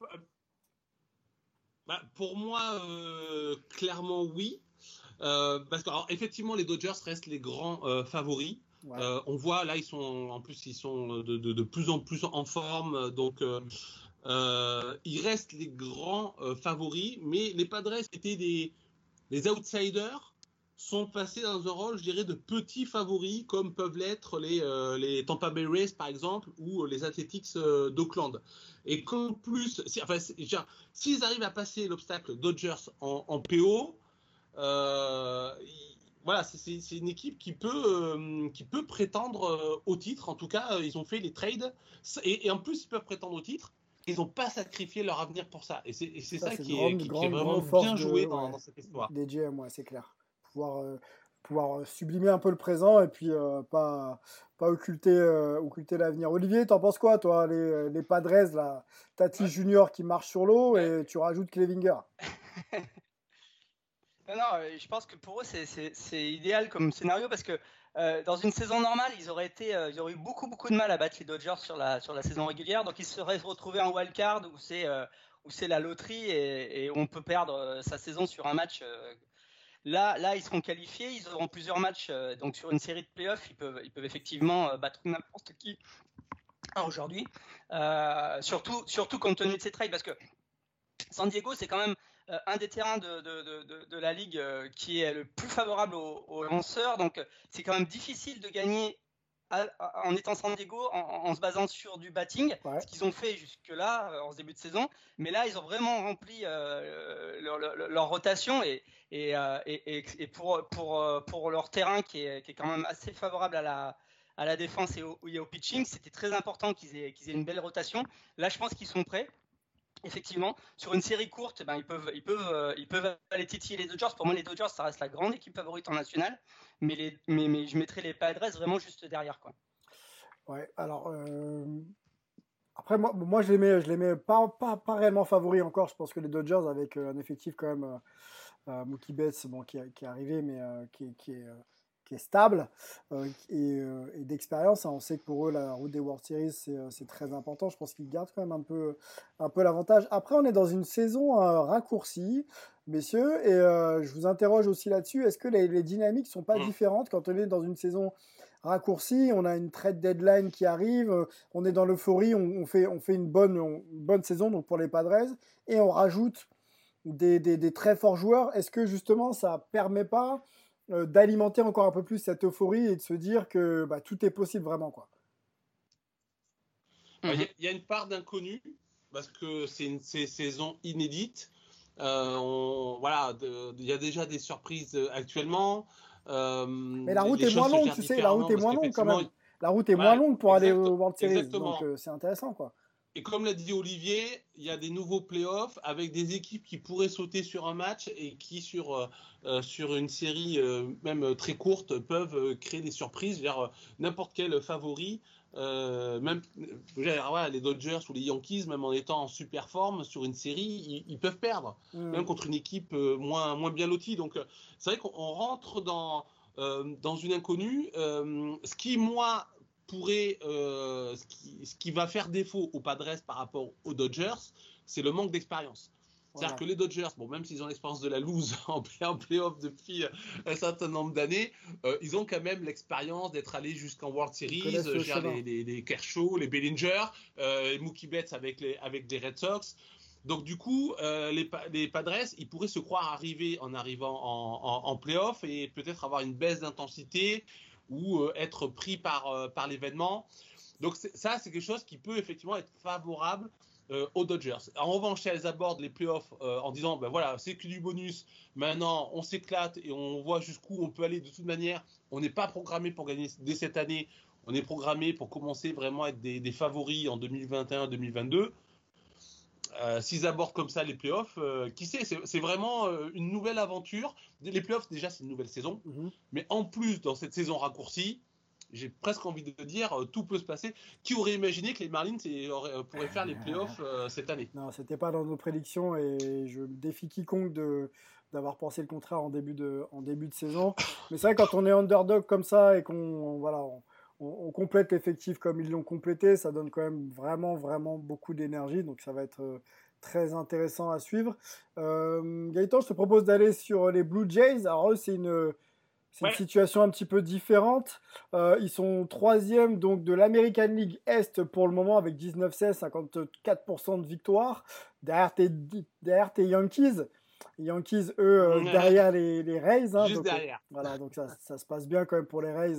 Bah, pour moi, euh, clairement oui. parce que, alors, effectivement, les Dodgers restent les grands favoris. Ouais. on voit là, ils sont en plus, ils sont de, de, de plus en plus en forme. Donc, euh, ils restent les grands euh, favoris, mais les Padres étaient des, des outsiders, sont passés dans un rôle, je dirais, de petits favoris, comme peuvent l'être les, euh, les Tampa Bay Rays, par exemple, ou les Athletics euh, d'Oakland. Et qu'en plus, si, enfin, s'ils arrivent à passer l'obstacle Dodgers en, PO, voilà, c'est une équipe qui peut, qui peut prétendre au titre. En tout cas, ils ont fait les trades. Et, en plus, ils peuvent prétendre au titre. Ils n'ont pas sacrifié leur avenir pour ça. Et c'est ça, ça qui, grande, est, qui, grande, qui, est, vraiment bien joué de, dans, ouais, dans, cette histoire. Des GM, ouais, c'est clair. Pouvoir, euh, pouvoir sublimer un peu le présent et puis euh, pas, pas occulter, euh, occulter l'avenir. Olivier, t'en penses quoi, toi Les, les Padres, là, Tati ouais. Junior qui marche sur l'eau ouais. et tu rajoutes Clevinger Non, non, je pense que pour eux, c'est idéal comme scénario parce que euh, dans une saison normale, ils auraient, été, euh, ils auraient eu beaucoup, beaucoup de mal à battre les Dodgers sur la, sur la saison régulière. Donc, ils se seraient retrouvés en wildcard où c'est euh, où c'est la loterie et, on peut perdre sa saison sur un match. Là, là, ils seront qualifiés, ils auront plusieurs matchs. donc sur une série de playoffs, ils peuvent, ils peuvent effectivement battre n'importe qui aujourd'hui. surtout, surtout compte tenu de ces trades, parce que San Diego, c'est quand même euh, un des terrains de, la ligue euh, qui est le plus favorable aux, lanceurs. Donc, c'est quand même difficile de gagner en étant San Diego, en, se basant sur du batting, ce qu'ils ont fait jusque-là, euh, en ce début de saison. Mais là, ils ont vraiment rempli leur, rotation et, pour, pour, leur terrain qui est, quand même assez favorable à la, à la défense et au, au pitching, c'était très important qu'ils aient, qu'ils aient une belle rotation. Là, je pense qu'ils sont prêts effectivement, sur une série courte, ben, euh, ils peuvent aller titiller les Dodgers. Pour moi, les Dodgers, ça reste la grande équipe favorite en national, mais, je mettrais les Padres vraiment juste derrière. Quoi. Alors. Euh, après, moi, je les mets, je les mets pas, pas, pas réellement favoris encore. Je pense que les Dodgers, avec euh, un effectif quand même, Mookie Betts, bon, qui, est arrivé, mais qui est qui est stable euh, euh, et, d'expérience. Hein. On sait que pour eux, la route des World Series, euh, c'est très important. Je pense qu'ils gardent quand même un peu, un peu l'avantage. Après, on est dans une saison raccourcie, messieurs, et je vous interroge aussi là-dessus. Est-ce que les, dynamiques sont pas mmh. différentes quand on est dans une saison raccourcie? On a une trade deadline qui arrive, on est dans l'euphorie, on, fait, on fait une bonne, bonne saison donc pour les Padres, et on rajoute des, des, des très forts joueurs. Est-ce que justement, ça permet pas euh, d'alimenter encore un peu plus cette euphorie et de se dire que bah, tout est possible vraiment. quoi. Il y, a une part d'inconnu parce que c'est une saison inédite. Euh, voilà, il y a déjà des surprises euh, actuellement. Mais la route est moins longue, tu sais, la route est moins longue quand même. La route est moins longue pour aller au World Series, donc c'est intéressant quoi. Et comme l'a dit Olivier, il y a des nouveaux playoffs avec des équipes qui pourraient sauter sur un match et qui, sur, euh, euh, sur une série euh, même très courte, peuvent créer des surprises vers n'importe quel favori. même les Dodgers ou les Yankees, même en étant en super forme sur une série, ils, peuvent perdre, mm. même contre une équipe moins, moins bien lotie. Donc c'est vrai qu'on rentre dans, dans une inconnue. ce qui, moi, pourrait, euh, ce, qui, va faire défaut aux Padres par rapport aux Dodgers, c'est le manque d'expérience. C'est-à-dire que les Dodgers, bon, même s'ils ont l'expérience de la loose en, playoff depuis euh, un certain nombre d'années, euh, ils ont quand même l'expérience d'être allés jusqu'en World Series, les, les, Kershaw, les Bellinger, les Mookie Betts avec les, avec des Red Sox. Donc du coup, les, les, Padres, ils pourraient se croire arriver en arrivant en, en, en playoff et peut-être avoir une baisse d'intensité, ou euh, être pris par, euh, par l'événement. Donc ça, c'est quelque chose qui peut effectivement être favorable euh, aux Dodgers. En revanche, elles abordent les playoffs en disant, ben voilà, c'est que du bonus, maintenant on s'éclate et on voit jusqu'où on peut aller de toute manière, on n'est pas programmé pour gagner dès cette année, on est programmé pour commencer vraiment à être des favoris en 2021-2022. Euh, s'ils abordent comme ça les playoffs, euh, qui sait, c'est vraiment euh, une nouvelle aventure. Les playoffs, déjà, c'est une nouvelle saison. Mhm. Mais en plus, dans cette saison raccourcie, j'ai presque envie de dire, tout peut se passer. Qui aurait imaginé que les Marlins pourraient faire les playoffs cette année? Non, c'était pas dans nos prédictions et je défie quiconque de d'avoir pensé le contraire en début de, en début de saison. Mais c'est vrai, quand on est underdog comme ça et qu'on voilà, on, complète l'effectif comme ils l'ont complété, ça donne quand même vraiment, vraiment beaucoup d'énergie. Donc ça va être euh, très intéressant à suivre. Euh, Gaëtan, je te propose d'aller sur les Blue Jays. Alors eux, c'est une, situation un petit peu différente. Euh, ils sont troisième donc de l'American League Est pour le moment avec 19-16, 54% de victoire. Derrière derrière tes Yankees, Yankees, eux, euh, derrière les, les Rays. Hein, Juste euh, derrière. voilà, donc ça, ça, se passe bien quand même pour les Rays.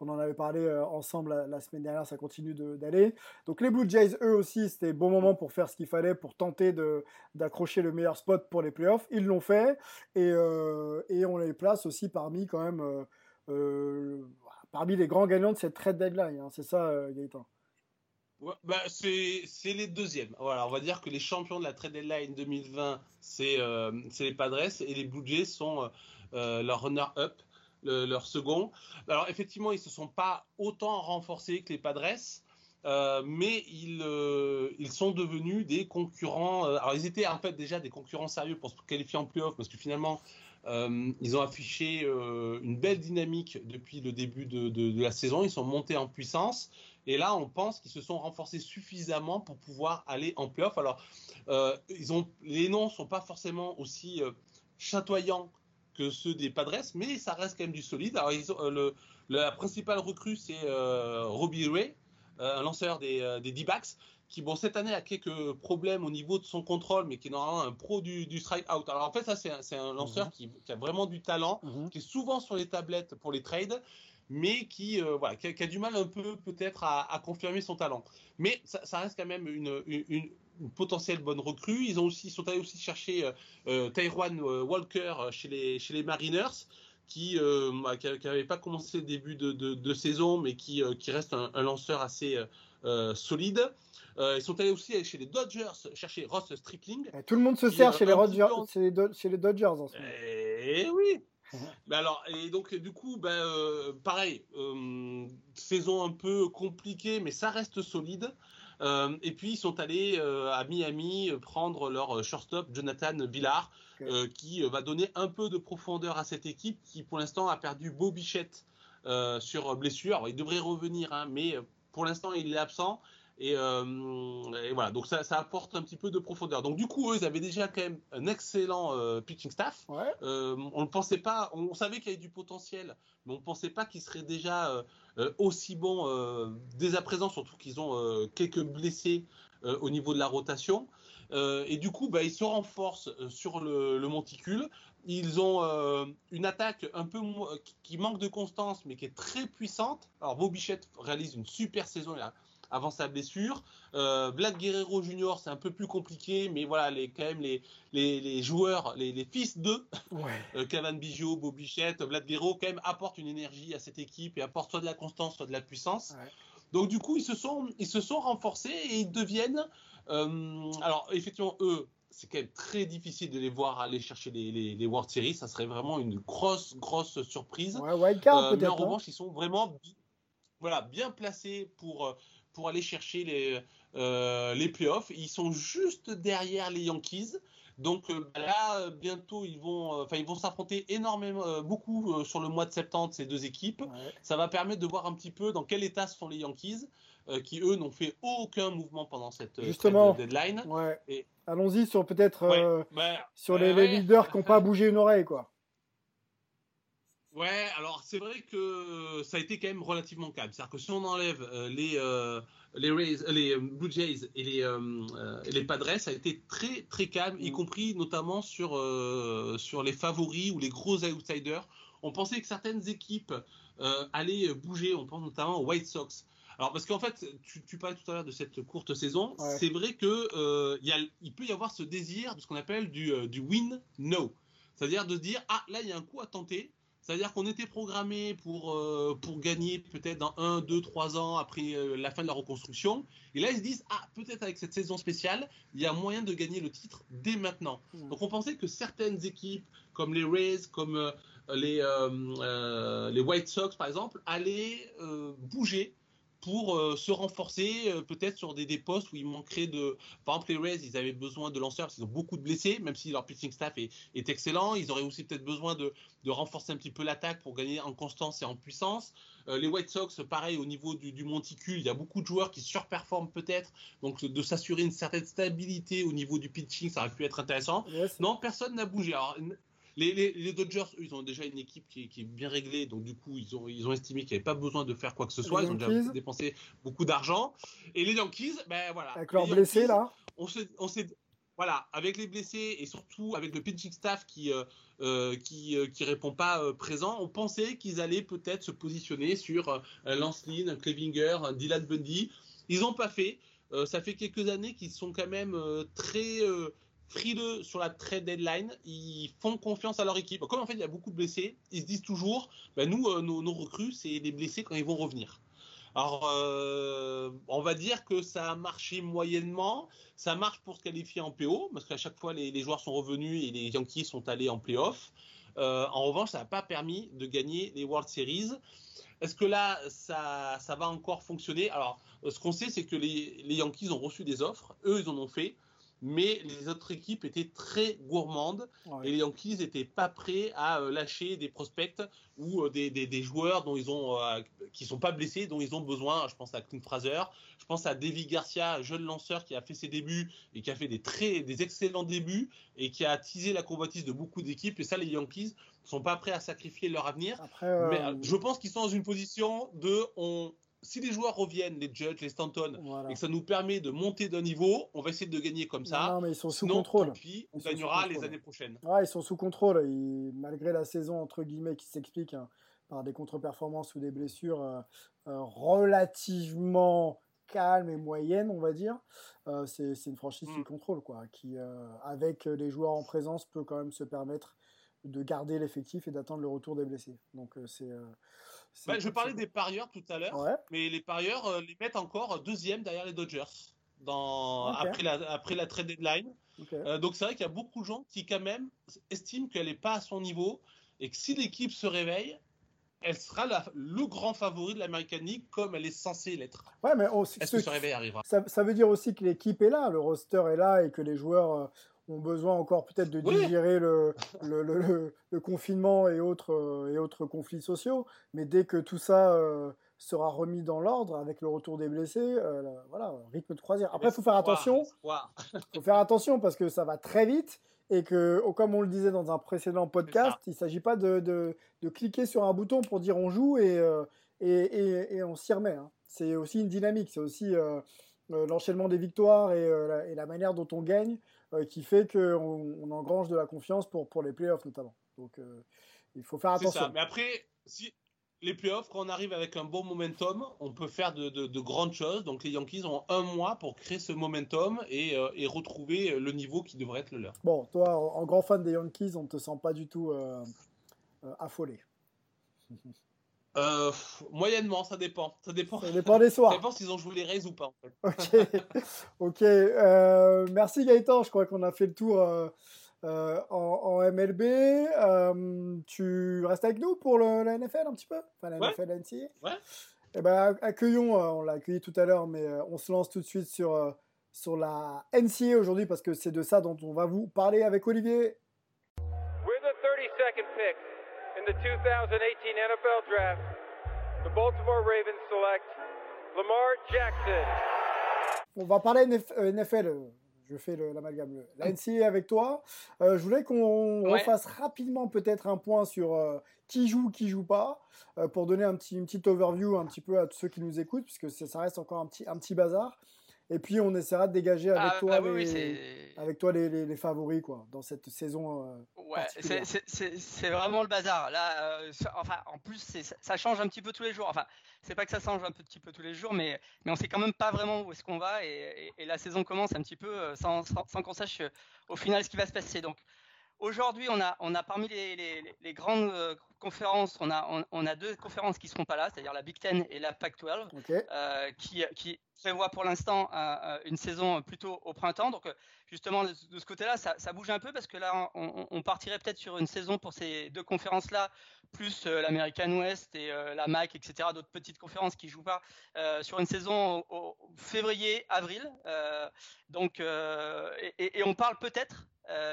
On en avait parlé euh, ensemble la, semaine dernière, ça continue d'aller. Donc les Blue Jays, eux aussi, c'était bon moment pour faire ce qu'il fallait pour tenter d'accrocher le meilleur spot pour les playoffs. Ils l'ont fait et, et, on les place aussi parmi quand même parmi les grands gagnants de cette trade deadline. Hein. C'est ça, Gaëtan? Bah, c'est les deuxièmes. Voilà, on va dire que les champions de la trade deadline 2020, euh, c'est les Padres et les Blue Jays sont euh, euh, leur runner-up, leur second. Alors effectivement, ils se sont pas autant renforcés que les Padres, Euh, mais ils, euh, ils sont devenus des concurrents. euh, alors, ils étaient en fait déjà des concurrents sérieux pour se qualifier en playoff parce que finalement, ils ont affiché une belle dynamique depuis le début de, la saison. Ils sont montés en puissance. Et là, on pense qu'ils se sont renforcés suffisamment pour pouvoir aller en playoff. Alors, les noms sont pas forcément aussi chatoyants que ceux des Padres, mais ça reste quand même du solide. Alors, la principale recrue, c'est Robbie Ray, un lanceur des, euh, des D-backs, qui, bon, cette année a quelques problèmes au niveau de son contrôle, mais qui est normalement un pro du, du strike-out. Alors, en fait, ça, c'est un, c'est un lanceur qui, qui a vraiment du talent, qui est souvent sur les tablettes pour les trades, mais qui, euh, voilà, qui, a, qui a du mal un peu, peut-être, à, à confirmer son talent. Mais ça, ça reste quand même une, une, une- une potentielle bonne recrue. Ils, ont aussi, sont allés aussi chercher euh, euh, Tyrone euh, Walker euh, chez les, chez les Mariners qui euh, bah, qui n'avait pas commencé le début de, de- de saison, mais qui, euh, qui reste un, un lanceur assez euh, solide. Euh, ils sont allés aussi chez les Dodgers chercher Ross Stripling. Et tout le monde se sert chez les, Rodgers, chez les Do- chez les Dodgers en ce moment. Eh oui. Mais alors, et donc du coup, ben, euh, pareil, euh, saison un peu compliquée, mais ça reste solide. Euh, et puis ils sont allés euh, à Miami euh, prendre leur shortstop Jonathan Villar, euh, qui va donner un peu de profondeur à cette équipe qui pour l'instant a perdu Beau Bichette sur blessure. Alors, il devrait revenir, hein, mais pour l'instant il est absent. Et, euh, et voilà, donc ça, ça apporte un petit peu de profondeur. Donc du coup, eux, ils avaient déjà quand même un excellent euh, pitching staff. Euh, on ne pensait pas, on savait qu'il y avait du potentiel, mais on ne pensait pas qu'ils seraient déjà aussi bons euh, dès à présent, surtout qu'ils ont euh, quelques blessés euh, au niveau de la rotation. Euh, et du coup, bah, ils se renforcent euh, sur le, le monticule. Ils ont euh, une attaque un peu qui- manque de constance, mais qui est très puissante. Alors, Bobichette réalise une super saison là, avant sa blessure. Euh, Vlad Guerrero Jr., c'est un peu plus compliqué, mais voilà, les, quand même les, les, les joueurs, les, les fils d'eux, euh, Cavan Biggio, Bobichette, Vlad Guerrero, quand même apportent une énergie à cette équipe et apportent soit de la constance, soit de la puissance. Donc du coup, ils se sont, ils se sont renforcés et ils deviennent. euh, alors effectivement, eux, c'est quand même très difficile de les voir aller chercher les, les, les World Series. Ça serait vraiment une grosse, grosse surprise. Ouais, wildcard, Euh, mais en revanche, ils sont vraiment, voilà, bien placés pour euh, pour aller chercher les euh, les playoffs. Ils sont juste derrière les Yankees. Donc euh, bah là, bientôt, ils vont, euh, enfin, ils vont s'affronter énormément, beaucoup sur le mois de septembre ces deux équipes. Ça va permettre de voir un petit peu dans quel état sont les Yankees, qui eux n'ont fait aucun mouvement pendant cette Justement, deadline. ouais. Allons-y sur peut-être Ouais, bah, sur les, les leaders qui n'ont pas bougé une oreille, quoi. Ouais, alors c'est vrai que ça a été quand même relativement calme. C'est-à-dire que si on enlève euh, les euh, les, Rays- euh, les Blue Jays et les euh, et les Padres, ça a été très très calme, y compris notamment sur sur les favoris ou les gros outsiders. On pensait que certaines équipes allaient bouger. On pense notamment aux White Sox. Alors parce qu'en fait, tu, tu parlais tout à l'heure de cette courte saison. Ouais. C'est vrai que il y a, il peut y avoir ce désir de ce qu'on appelle du du win no, c'est-à-dire de se dire ah là il y a un coup à tenter. C'est-à-dire qu'on était programmé pour, euh, pour gagner peut-être dans 1, 2, 3 ans après euh, la fin de la reconstruction. Et là, ils se disent, ah, peut-être avec cette saison spéciale, il y a moyen de gagner le titre dès maintenant. Donc on pensait que certaines équipes, comme les Rays, comme euh, les, les White Sox par exemple, allaient bouger pour euh, se renforcer euh, peut-être sur des, des postes où il manquerait de... Par exemple, les Rays, ils avaient besoin de lanceurs parce qu'ils ont beaucoup de blessés, même si leur pitching staff est, est excellent. Ils auraient aussi peut-être besoin de, de renforcer un petit peu l'attaque pour gagner en constance et en puissance. Euh, les White Sox, pareil, au niveau du, du monticule, il y a beaucoup de joueurs qui surperforment peut-être. Donc de s'assurer une certaine stabilité au niveau du pitching, ça aurait pu être intéressant. Non, personne n'a bougé. Alors, les, les- les Dodgers, eux, ils ont déjà une équipe qui est, qui est bien réglée, donc du coup, ils ont, ils ont estimé qu'il n'y avait pas besoin de faire quoi que ce soit. Les Ils ont déjà dépensé beaucoup d'argent. Et les Yankees, ben voilà. Avec leurs blessés, là. on s'est, on voilà, avec les blessés et surtout avec le pitching staff qui euh, euh, qui, euh, qui répond pas euh, présent, on pensait qu'ils allaient peut-être se positionner sur Lance Lynn, Clevinger, Dylan Bundy. Ils n'ont pas fait. Ça fait quelques années qu'ils sont quand même très frileux sur la trade deadline. Ils font confiance à leur équipe. Comme en fait il y a beaucoup de blessés, ils se disent toujours, ben, nous euh, nos, recrues c'est des blessés quand ils vont revenir. Alors, euh, on va dire que ça a marché moyennement. Ça marche pour se qualifier en PO, parce qu'à chaque fois, les, joueurs sont revenus et les Yankees sont allés en playoff. Euh, en revanche, ça n'a pas permis de gagner les World Series. Est-ce que là, ça, va encore fonctionner? Alors, ce qu'on sait, c'est que les Yankees ont reçu des offres. Eux, ils en ont fait mais les autres équipes étaient très gourmandes Ouais. et les Yankees n'étaient pas prêts à euh, lâcher des prospects ou euh, des, des- des joueurs dont ils ont euh, qui sont pas blessés, dont ils ont besoin. Je pense à Clint Fraser, je pense à Davy Garcia, jeune lanceur qui a fait ses débuts et qui a fait des très des excellents débuts et qui a attisé la convoitise de beaucoup d'équipes. Et ça, les Yankees sont pas prêts à sacrifier leur avenir. Après, euh, Mais je pense qu'ils sont dans une position de on si les joueurs reviennent, les Judge, les Stanton, Voilà. et que ça nous permet de monter d'un niveau, on va essayer de gagner comme ça. Non, non, mais ils sont sous Sinon, contrôle. pis, on gagnera les années prochaines. Ouais, ils sont sous contrôle. Ils- malgré la saison entre guillemets qui s'explique hein, par des contre-performances ou des blessures euh, euh, relativement calmes et moyennes, on va dire, euh, c'est une franchise Mm. sous contrôle, quoi, qui euh, avec les joueurs en présence peut quand même se permettre de garder l'effectif et d'attendre le retour des blessés. Donc euh, c'est. Bah, je parlais des parieurs tout à l'heure, Ouais. mais les parieurs euh, les mettent encore deuxième derrière les Dodgers dans, après, la, après la trade deadline. Euh, donc c'est vrai qu'il y a beaucoup de gens qui quand même estiment qu'elle n'est pas à son niveau et que si l'équipe se réveille, elle sera la- le grand favori de l'American League comme elle est censée l'être. Ouais, mais on- Est-ce ce- que ce réveil arrivera? Ça, ça veut dire aussi que l'équipe est là, le roster est là et que les joueurs euh, ont besoin encore peut-être de digérer le, le, le- le- le confinement et autres, euh, et autres conflits sociaux. Mais dès que tout ça euh, sera remis dans l'ordre avec le retour des blessés, euh, là, voilà, rythme de croisière. Après, il faut faire attention. faut faire attention parce que ça va très vite et que, oh, comme on le disait dans un précédent podcast, il ne s'agit pas de, de- de cliquer sur un bouton pour dire on joue et, euh, et, et- et on s'y remet. hein. C'est aussi une dynamique, c'est aussi l'enchaînement des victoires et, la, et la manière dont on gagne qui fait qu'on on engrange de la confiance pour, pour les playoffs notamment. Donc euh, il faut faire attention. ça. Mais après, si les playoffs, quand on arrive avec un bon momentum, on peut faire de, de- de grandes choses. Donc les Yankees ont un mois pour créer ce momentum et, euh, et retrouver le niveau qui devrait être le leur. Bon, toi, en, en grand fan des Yankees, on ne te sent pas du tout euh, euh, affolé. Euh, moyennement, ça dépend. Ça dépend. Ça dépend des soirs. Ça dépend s'ils ont joué les Rays ou pas. En fait. Ok, ok. euh, merci Gaëtan, je crois qu'on a fait le tour euh, en, en MLB. Euh, tu restes avec nous pour le, la NFL un petit peu? Enfin, la Ouais. NFL, la NCAA Ouais. Eh ben, accueillons, euh, on l'a accueilli tout à l'heure, mais euh, on se lance tout de suite sur, euh, sur la NCAA aujourd'hui parce que c'est de ça dont on va vous parler avec Olivier. With the 32nd pick in the 2018 NFL Draft, the Baltimore Ravens select Lamar Jackson. On va parler NF- NFL. euh, Je fais l'amalgame. La NCAA avec toi. Euh, je voulais qu'on Ouais. refasse rapidement peut-être un point sur euh, qui joue, qui joue pas, euh, pour donner un petit, une petite overview un petit peu à tous ceux qui nous écoutent, puisque ça reste encore un petit, un petit bazar. Et puis on essaiera de dégager avec Ah, toi, oui, oui, les, c'est- avec toi les, les- les favoris quoi, dans cette saison. euh, Ouais, c'est- vraiment le bazar. Là, euh, enfin, en plus, ça, change un petit peu tous les jours. Enfin, c'est pas que ça change un petit peu tous les jours, mais, mais on sait quand même pas vraiment où est-ce qu'on va et, et- et la saison commence un petit peu euh, sans, sans, sans qu'on sache au final ce qui va se passer. Donc, aujourd'hui, on a, on a parmi les, les- les- les grandes euh, conférences, on a, on, on a deux conférences qui seront pas là, c'est-à-dire la Big Ten et la Pac-12 Ok. euh, qui, qui prévoit pour l'instant euh, une saison plutôt au printemps. Donc, justement, de, de ce côté-là, ça, ça bouge un peu parce que là, on, on partirait peut-être sur une saison pour ces deux conférences-là, plus l'American West et la MAC, etc., d'autres petites conférences qui jouent pas, sur une saison au, au février, avril. Donc, et, on parle peut-être,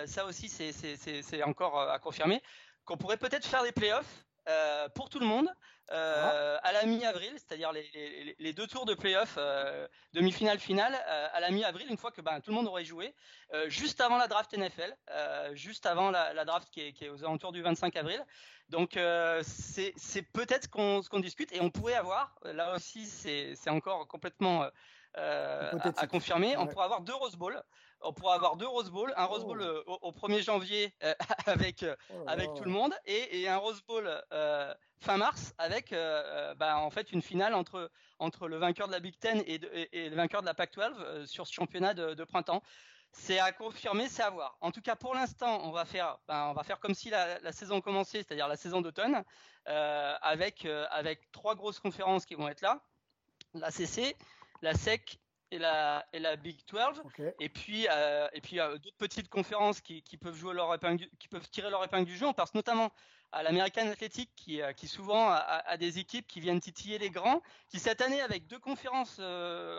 ça aussi, c'est- encore euh, à confirmer, qu'on pourrait peut-être faire des playoffs. euh, pour tout le monde euh, à la mi-avril, c'est-à-dire les, les- les deux tours de playoffs, euh, demi-finale, finale, euh, à la mi-avril, une fois que ben, tout le monde aurait joué, euh, juste avant la draft NFL, euh, juste avant la, la draft qui est, qui est aux alentours du 25 avril. Donc euh, c'est peut-être ce qu'on discute et on pourrait avoir, là aussi c'est encore complètement euh, euh, à, confirmer, on pourrait avoir deux Rose Bowl. On pourrait avoir deux Rose Bowl, un Rose Oh. Bowl euh, au, au 1er janvier euh, avec, euh, Oh avec tout le monde et, et un Rose Bowl fin mars avec bah, en fait une finale entre, entre le vainqueur de la Big Ten et, de- et- et le vainqueur de la Pac-12 euh, sur ce championnat de, de printemps. C'est à confirmer, c'est à voir. En tout cas, pour l'instant, on va faire, ben, on va faire comme si la, la saison commençait, c'est-à-dire la saison d'automne, avec, avec trois grosses conférences qui vont être là la CC, la SEC et la, et la Big 12. Et puis, euh, et puis euh, d'autres petites conférences qui, qui, peuvent jouer leur épingle, qui peuvent tirer leur épingle du jeu. On pense notamment à l'American Athletic qui, euh, qui souvent a, des équipes qui viennent titiller les grands, qui cette année avec deux conférences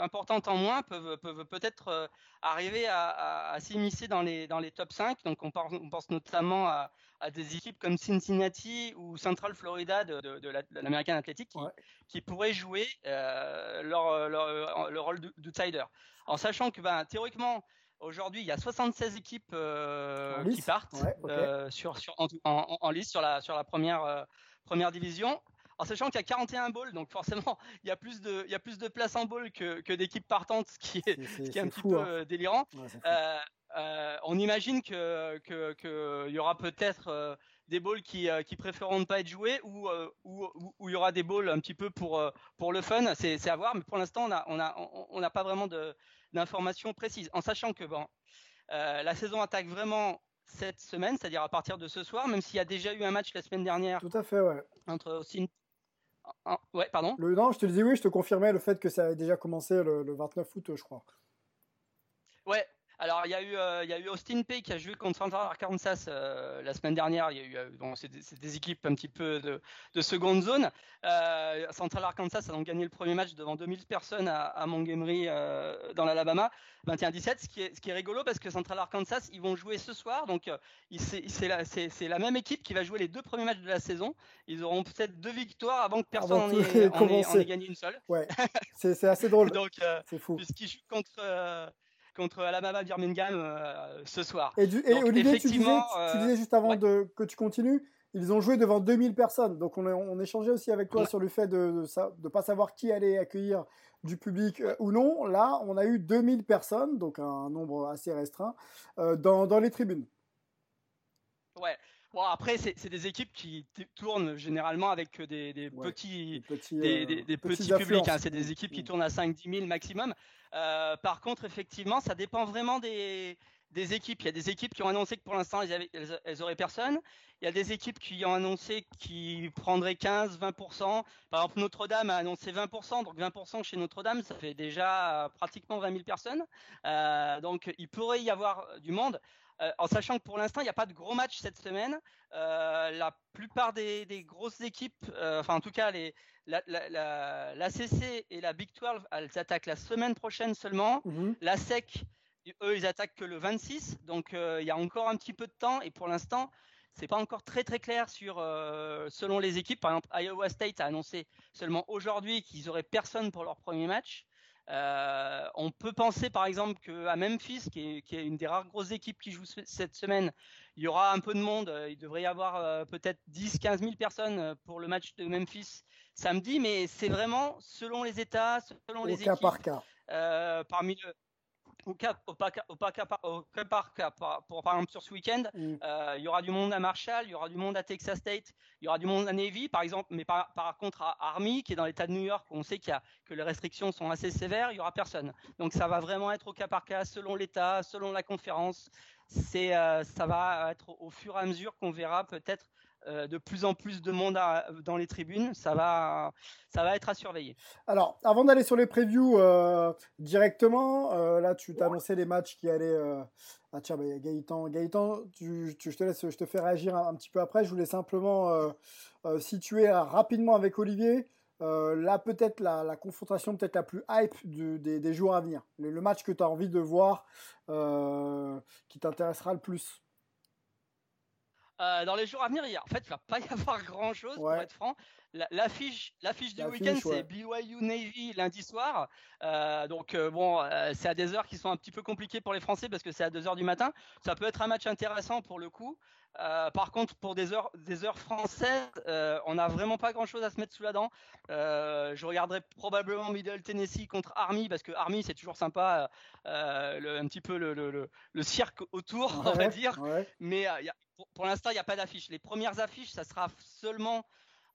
importantes en moins peuvent, peuvent peut-être arriver à, à, s'immiscer dans les, dans les top 5. Donc on pense, on pense notamment à, à des équipes comme Cincinnati ou Central Florida de, de, de l'American Athletic qui, qui, pourraient jouer euh, leur, leur, le rôle d'outsider. En sachant que ben, théoriquement, aujourd'hui, il y a 76 équipes euh, qui partent euh, sur, sur, en, en, en, liste sur la, sur la première, euh, première division. En sachant qu'il y a 41 balls, donc forcément, il y a plus de, il y a plus de places en ball que, que d'équipes partantes, ce qui est, ce qui est un petit peu hein. délirant. Ouais, euh, on imagine que qu'il y aura peut-être euh, des balls qui, euh, qui préféreront ne pas être joués ou où il y aura des balls un petit peu pour pour le fun. C'est à voir, mais pour l'instant on a on a on n'a pas vraiment d'informations précises. En sachant que bon, la saison attaque vraiment cette semaine, c'est-à-dire à partir de ce soir, même s'il y a déjà eu un match la semaine dernière. Tout à fait, ouais. Entre Austin. Ouais, pardon. Le, non, je te disais oui, je te confirmais le fait que ça avait déjà commencé le, le 29 août, je crois. Ouais, alors, il y, a eu, euh, il y a eu Austin Pay qui a joué contre Central Arkansas euh, la semaine dernière. Il y a eu, euh, donc c'est des, des, équipes un petit peu de, de seconde zone. Central Arkansas a donc gagné le premier match devant 2000 personnes à, à Montgomery dans l'Alabama, 21-17. Ce qui est, ce qui est rigolo parce que Central Arkansas, ils vont jouer ce soir. Donc, c'est la, la, même équipe qui va jouer les deux premiers matchs de la saison. Ils auront peut-être deux victoires avant que personne n'en ait, ait, gagné une seule. Ouais, c'est assez drôle. donc, c'est fou. Puisqu'ils jouent contre contre Alabama Birmingham euh, ce soir. Et, Olivier, tu disais, euh, juste avant de, que tu continues, ils ont joué devant 2000 personnes. Donc on, on échangeait aussi avec toi sur le fait de ne pas savoir qui allait accueillir du public euh, ou non. Là, on a eu 2000 personnes, donc un nombre assez restreint, dans, dans les tribunes. Ouais. Bon, après, c'est des équipes qui tournent généralement avec des, des petits, des, des, petits, publics. Hein. C'est des équipes qui tournent à 5-10 000 maximum. Euh, par contre, effectivement, ça dépend vraiment des, des équipes. Il y a des équipes qui ont annoncé que pour l'instant, elles, elles, auraient personne. Il y a des équipes qui ont annoncé qu'ils prendraient 15, 20%. Par exemple, Notre-Dame a annoncé 20%. Donc 20% chez Notre-Dame, ça fait déjà euh, pratiquement 20 000 personnes. Euh, donc il pourrait y avoir du monde. Euh, en sachant que pour l'instant, il n'y a pas de gros match cette semaine. Euh, la plupart des, des grosses équipes, euh, enfin en tout cas les, la, la, la, la, CC et la Big 12, elles attaquent la semaine prochaine seulement. Mhm. La SEC, eux, ils attaquent que le 26. Donc il y a encore un petit peu de temps et pour l'instant, c'est pas encore très très clair sur selon les équipes. Par exemple, Iowa State a annoncé seulement aujourd'hui qu'ils auraient personne pour leur premier match. Euh, on peut penser par exemple qu'à Memphis, qui est, une des rares grosses équipes qui joue cette semaine, il y aura un peu de monde. Il devrait y avoir euh, peut-être 10-15 000 personnes euh, pour le match de Memphis samedi, mais c'est vraiment selon les États, selon les cas équipes. Par cas. parmi le, au cas, au, au, au cas par cas, pour, par exemple sur ce week-end, mm. euh, il y aura du monde à Marshall, il y aura du monde à Texas State, il y aura du monde à Navy, par exemple, mais par, par contre à Army, qui est dans l'État de New York, où on sait qu'il y a, que les restrictions sont assez sévères, il y aura personne. Donc ça va vraiment être au cas par cas, selon l'État, selon la conférence. C'est, euh, ça va être au fur et à mesure qu'on verra peut-être euh, de plus en plus de monde dans les tribunes. Ça va, ça va être à surveiller. Alors, avant d'aller sur les previews euh, directement, euh, là, tu t'as annoncé les matchs qui allaient. Ah tiens, bah, Gaëtan, Gaëtan je te laisse, je te fais réagir un, petit peu après. Je voulais simplement situer rapidement avec Olivier. là, peut-être la, confrontation peut-être la plus hype des, jours à venir. le match que tu as envie de voir, qui t'intéressera le plus. Euh, dans les jours à venir, il en fait, il va pas y avoir grand chose pour être franc. L'affiche, l'affiche du week-end, c'est BYU Navy lundi soir. Euh, donc euh, bon, c'est à des heures qui sont un petit peu compliquées pour les Français parce que c'est à 2 heures du matin. Ça peut être un match intéressant pour le coup. par contre, pour des heures, des heures françaises, on n'a vraiment pas grand-chose à se mettre sous la dent. je regarderai probablement Middle Tennessee contre Army parce que Army c'est toujours sympa, le, un petit peu le, le, le, cirque autour, on va dire. Mais y a pour, l'instant, il n'y a pas d'affiche. Les premières affiches, ça sera seulement,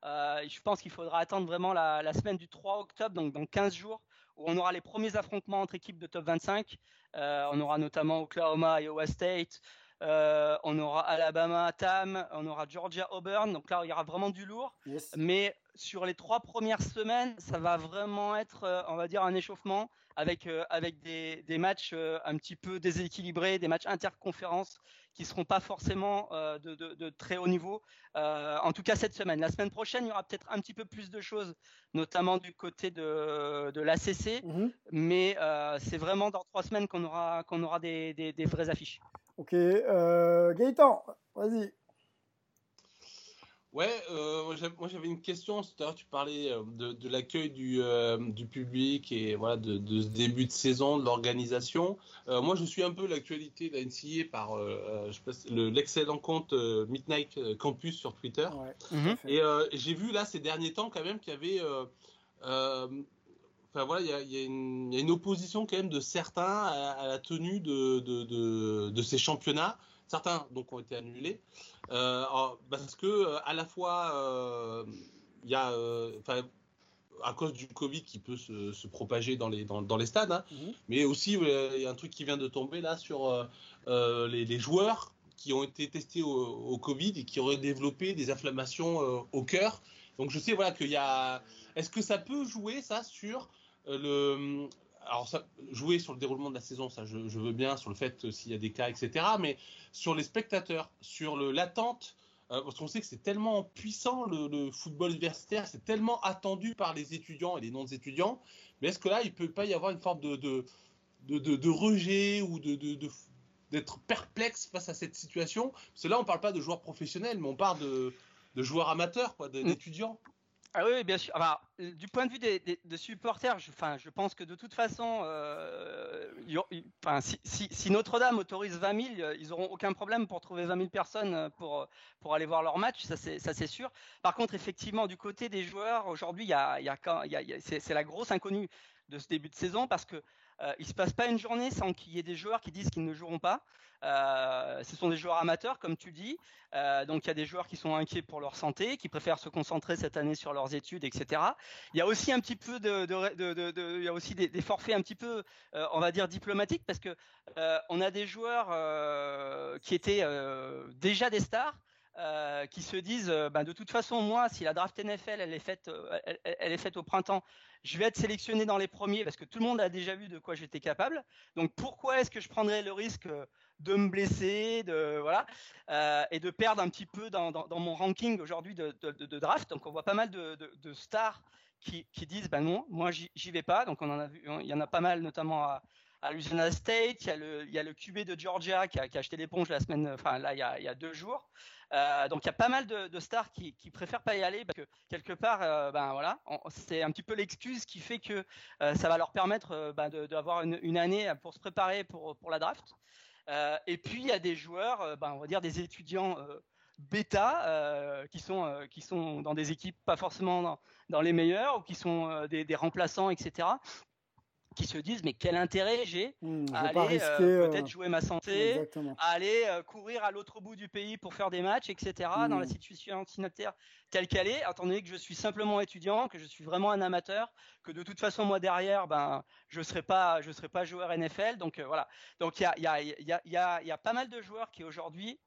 euh, je pense qu'il faudra attendre vraiment la, semaine du 3 octobre, donc dans 15 jours, où on aura les premiers affrontements entre équipes de top 25. Euh, on aura notamment Oklahoma, Iowa State, euh, on aura Alabama, Tam, on aura Georgia, Auburn. Donc là, il y aura vraiment du lourd. Mais sur les trois premières semaines, ça va vraiment être, on va dire, un échauffement avec, avec des, des matchs un petit peu déséquilibrés, des matchs interconférences qui seront pas forcément de, de, de, très haut niveau. en tout cas cette semaine. La semaine prochaine, il y aura peut-être un petit peu plus de choses, notamment du côté de, de l'ACC, Mhm. mais c'est vraiment dans trois semaines qu'on aura, qu'on aura des, des, des vraies affiches. Ok, euh, Gaëtan, vas-y. Ouais, euh, moi, j'avais- une question. Tout à l'heure, tu parlais euh, de, de l'accueil du, euh, du public et voilà de, de ce début de saison, de l'organisation. Euh, moi, je suis un peu l'actualité de la NCA par si- le- l'excellent compte euh, Midnight Campus sur Twitter. Mhm. Et euh, j'ai vu là ces derniers temps quand même qu'il y avait, euh, euh, enfin voilà, il y a, il y a une, il y a une opposition quand même de certains à, à la tenue de, de, de, de ces championnats. Certains donc ont été annulés euh, alors, parce que euh, à la fois euh, il y a, euh, à cause du Covid qui peut se, se propager dans les, dans, dans les stades, hein, mais aussi euh, il y a un truc qui vient de tomber là sur euh, euh, les, les joueurs qui ont été testés au, au Covid et qui auraient développé des inflammations euh, au cœur. Donc je sais voilà qu'il y a. Est-ce que ça peut jouer ça sur euh, le alors ça, jouer sur le déroulement de la saison, ça je, je veux bien, sur le fait euh, s'il y a des cas, etc. Mais sur les spectateurs, sur l'attente, euh, parce qu'on sait que c'est tellement puissant le, le football universitaire, c'est tellement attendu par les étudiants et les non-étudiants. Mais est-ce que là, il peut pas y avoir une forme de de, de, de- de rejet ou de, de- de- d'être perplexe face à cette situation? Parce que là, on parle pas de joueurs professionnels, mais on parle de, de joueurs amateurs, quoi, de- d'étudiants. Ah oui, bien sûr. Euh, du point de vue des, supporters, je, enfin, je pense que de toute façon, euh, si, Notre-Dame autorise 20 000, euh, ils auront aucun problème pour trouver 20 000 personnes pour, pour aller voir leur match, ça c'est sûr. Par contre, effectivement, du côté des joueurs, aujourd'hui, y a, y a, y a- c'est la grosse inconnue de ce début de saison parce que euh, il se passe pas une journée sans qu'il y ait des joueurs qui disent qu'ils ne joueront pas. Euh, ce sont des joueurs amateurs, comme tu dis. Euh, donc il y a des joueurs qui sont inquiets pour leur santé, qui préfèrent se concentrer cette année sur leurs études, etc. Il y a aussi un petit peu de, il y a aussi des, des forfaits un petit peu, euh, on va dire diplomatiques, parce que on a des joueurs qui étaient déjà des stars. Euh, qui se disent, euh, ben, de toute façon, moi, si la draft NFL elle est faite, euh, elle, est faite au printemps, je vais être sélectionné dans les premiers parce que tout le monde a déjà vu de quoi j'étais capable. Donc pourquoi est-ce que je prendrais le risque de me blesser, de voilà, et de perdre un petit peu dans, mon ranking aujourd'hui de, draft? Donc on voit pas mal de, stars qui, disent ben non, moi j'y vais pas. Donc on en a vu, il y en a pas mal notamment à, à Louisiana State. Il y a le, il y a le QB de Georgia qui a, acheté l'éponge la semaine, enfin là il y a, il y a deux jours. Euh, donc il y a pas mal de, stars qui, préfèrent pas y aller parce que quelque part, euh, ben voilà, c'est un petit peu l'excuse qui fait que euh, ça va leur permettre ben, d'avoir une, année pour se préparer pour, pour la draft. Et puis il y a des joueurs, ben, on va dire des étudiants bêta qui sont qui sont dans des équipes pas forcément dans, dans les meilleures ou qui sont des remplaçants, etc. Qui se disent mais quel intérêt j'ai Hmm, à aller euh, euh, peut-être jouer ma santé, Exactement. à aller euh, courir à l'autre bout du pays pour faire des matchs, etc. Dans la Mm. situation sanitaire telle qu'elle est, étant donné que je suis simplement étudiant, que je suis vraiment un amateur, que de toute façon moi derrière, ben je serai pas, je serai pas joueur NFL, donc euh, voilà. Donc il y a, il y, a, il y, a, il y, a, y a pas mal de joueurs qui aujourd'hui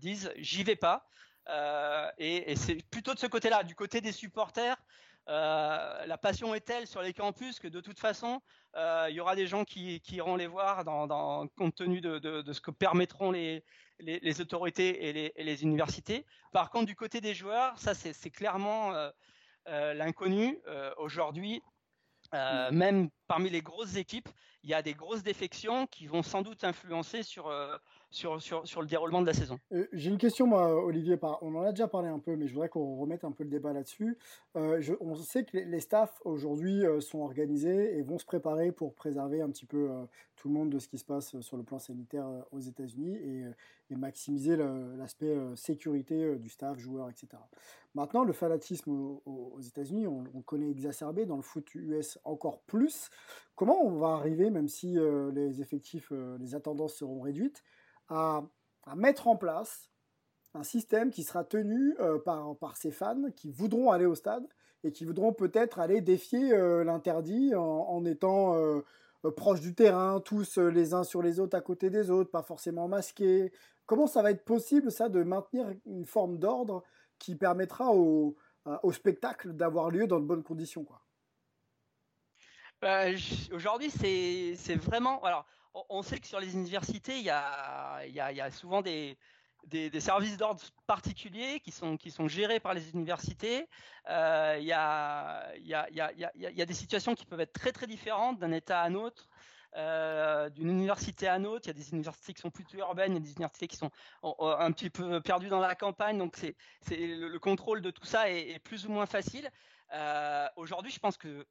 disent j'y vais pas, Euh, et, et c'est plutôt de ce côté-là, du côté des supporters. Euh, la passion est telle sur les campus que de toute façon, euh, il y aura des gens qui, qui iront les voir dans, dans, compte tenu de, de, de ce que permettront les, les, les autorités et les, et les, universités. Par contre, du côté des joueurs, ça c'est clairement euh, l'inconnu. Aujourd'hui, euh, même parmi les grosses équipes, il y a des grosses défections qui vont sans doute influencer sur, euh, sur, sur, sur le déroulement de la saison. Euh, J'ai une question, moi, Olivier. On en a déjà parlé un peu, mais je voudrais qu'on remette un peu le débat là-dessus. Euh, on sait que les, staffs aujourd'hui euh, sont organisés et vont se préparer pour préserver un petit peu tout le monde de ce qui se passe sur le plan sanitaire aux États-Unis et, maximiser l'aspect sécurité du staff, joueurs, etc. Maintenant, le fanatisme aux, États-Unis, on, on connaît exacerbé, dans le foot US encore plus. Comment on va arriver, même si les effectifs, les attendances seront réduites, à, mettre en place un système qui sera tenu euh, par, par ces fans qui voudront aller au stade et qui voudront peut-être aller défier euh, l'interdit en, étant euh, proches du terrain, tous euh, les uns sur les autres à côté des autres, pas forcément masqués. Comment ça va être possible ça de maintenir une forme d'ordre qui permettra aux, au spectacle d'avoir lieu dans de bonnes conditions. Quoi? Bah, aujourd'hui, c'est vraiment. Alors, on sait que sur les universités, il y a, souvent des, services d'ordre particuliers qui sont, gérés par les universités. Il y, a, des situations qui peuvent être très très différentes d'un État à un autre. Euh, d'une université à une autre. Il y a des universités qui sont plutôt urbaines, il y a des universités qui sont un petit peu perdues dans la campagne. Donc, c'est, le, le, contrôle de tout ça est, est plus ou moins facile. Euh, aujourd'hui, je pense que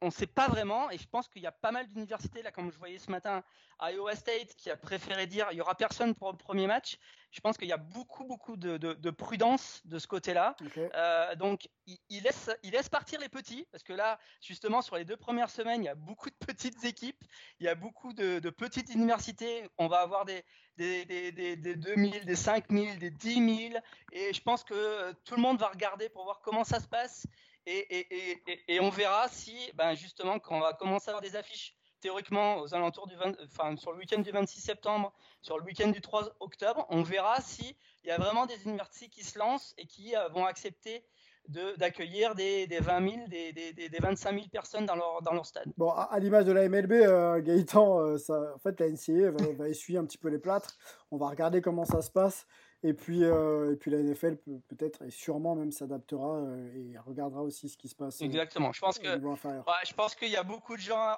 on ne sait pas vraiment, et je pense qu'il y a pas mal d'universités, là, comme je voyais ce matin, Iowa State, qui a préféré dire il y aura personne pour le premier match. Je pense qu'il y a beaucoup, beaucoup de, prudence de ce côté-là. Euh, donc, il, laisse, il laisse partir les petits, parce que là, justement, sur les deux premières semaines, il y a beaucoup de petites équipes, il y a beaucoup de, petites universités. On va avoir des, des, des, des, des 2000, des 5000, des 10 000, et je pense que tout le monde va regarder pour voir comment ça se passe. Et, on verra si, ben justement, quand on va commencer à avoir des affiches théoriquement aux alentours du enfin, sur le week-end du 26 septembre, sur le week-end du 3 octobre, on verra s'il y a vraiment des universités qui se lancent et qui euh, vont accepter d'accueillir des, des, 20 000, des, des, des, 25 000 personnes dans leur, dans leur stade. Bon, à, l'image de la MLB, euh, Gaëtan, euh, ça, en fait, la NCA va, essuyer un petit peu les plâtres. On va regarder comment ça se passe. Et puis, euh, et puis la NFL peut-être et sûrement même s'adaptera euh, et regardera aussi ce qui se passe. Euh, Exactement. Je pense que je pense qu'il y a beaucoup de gens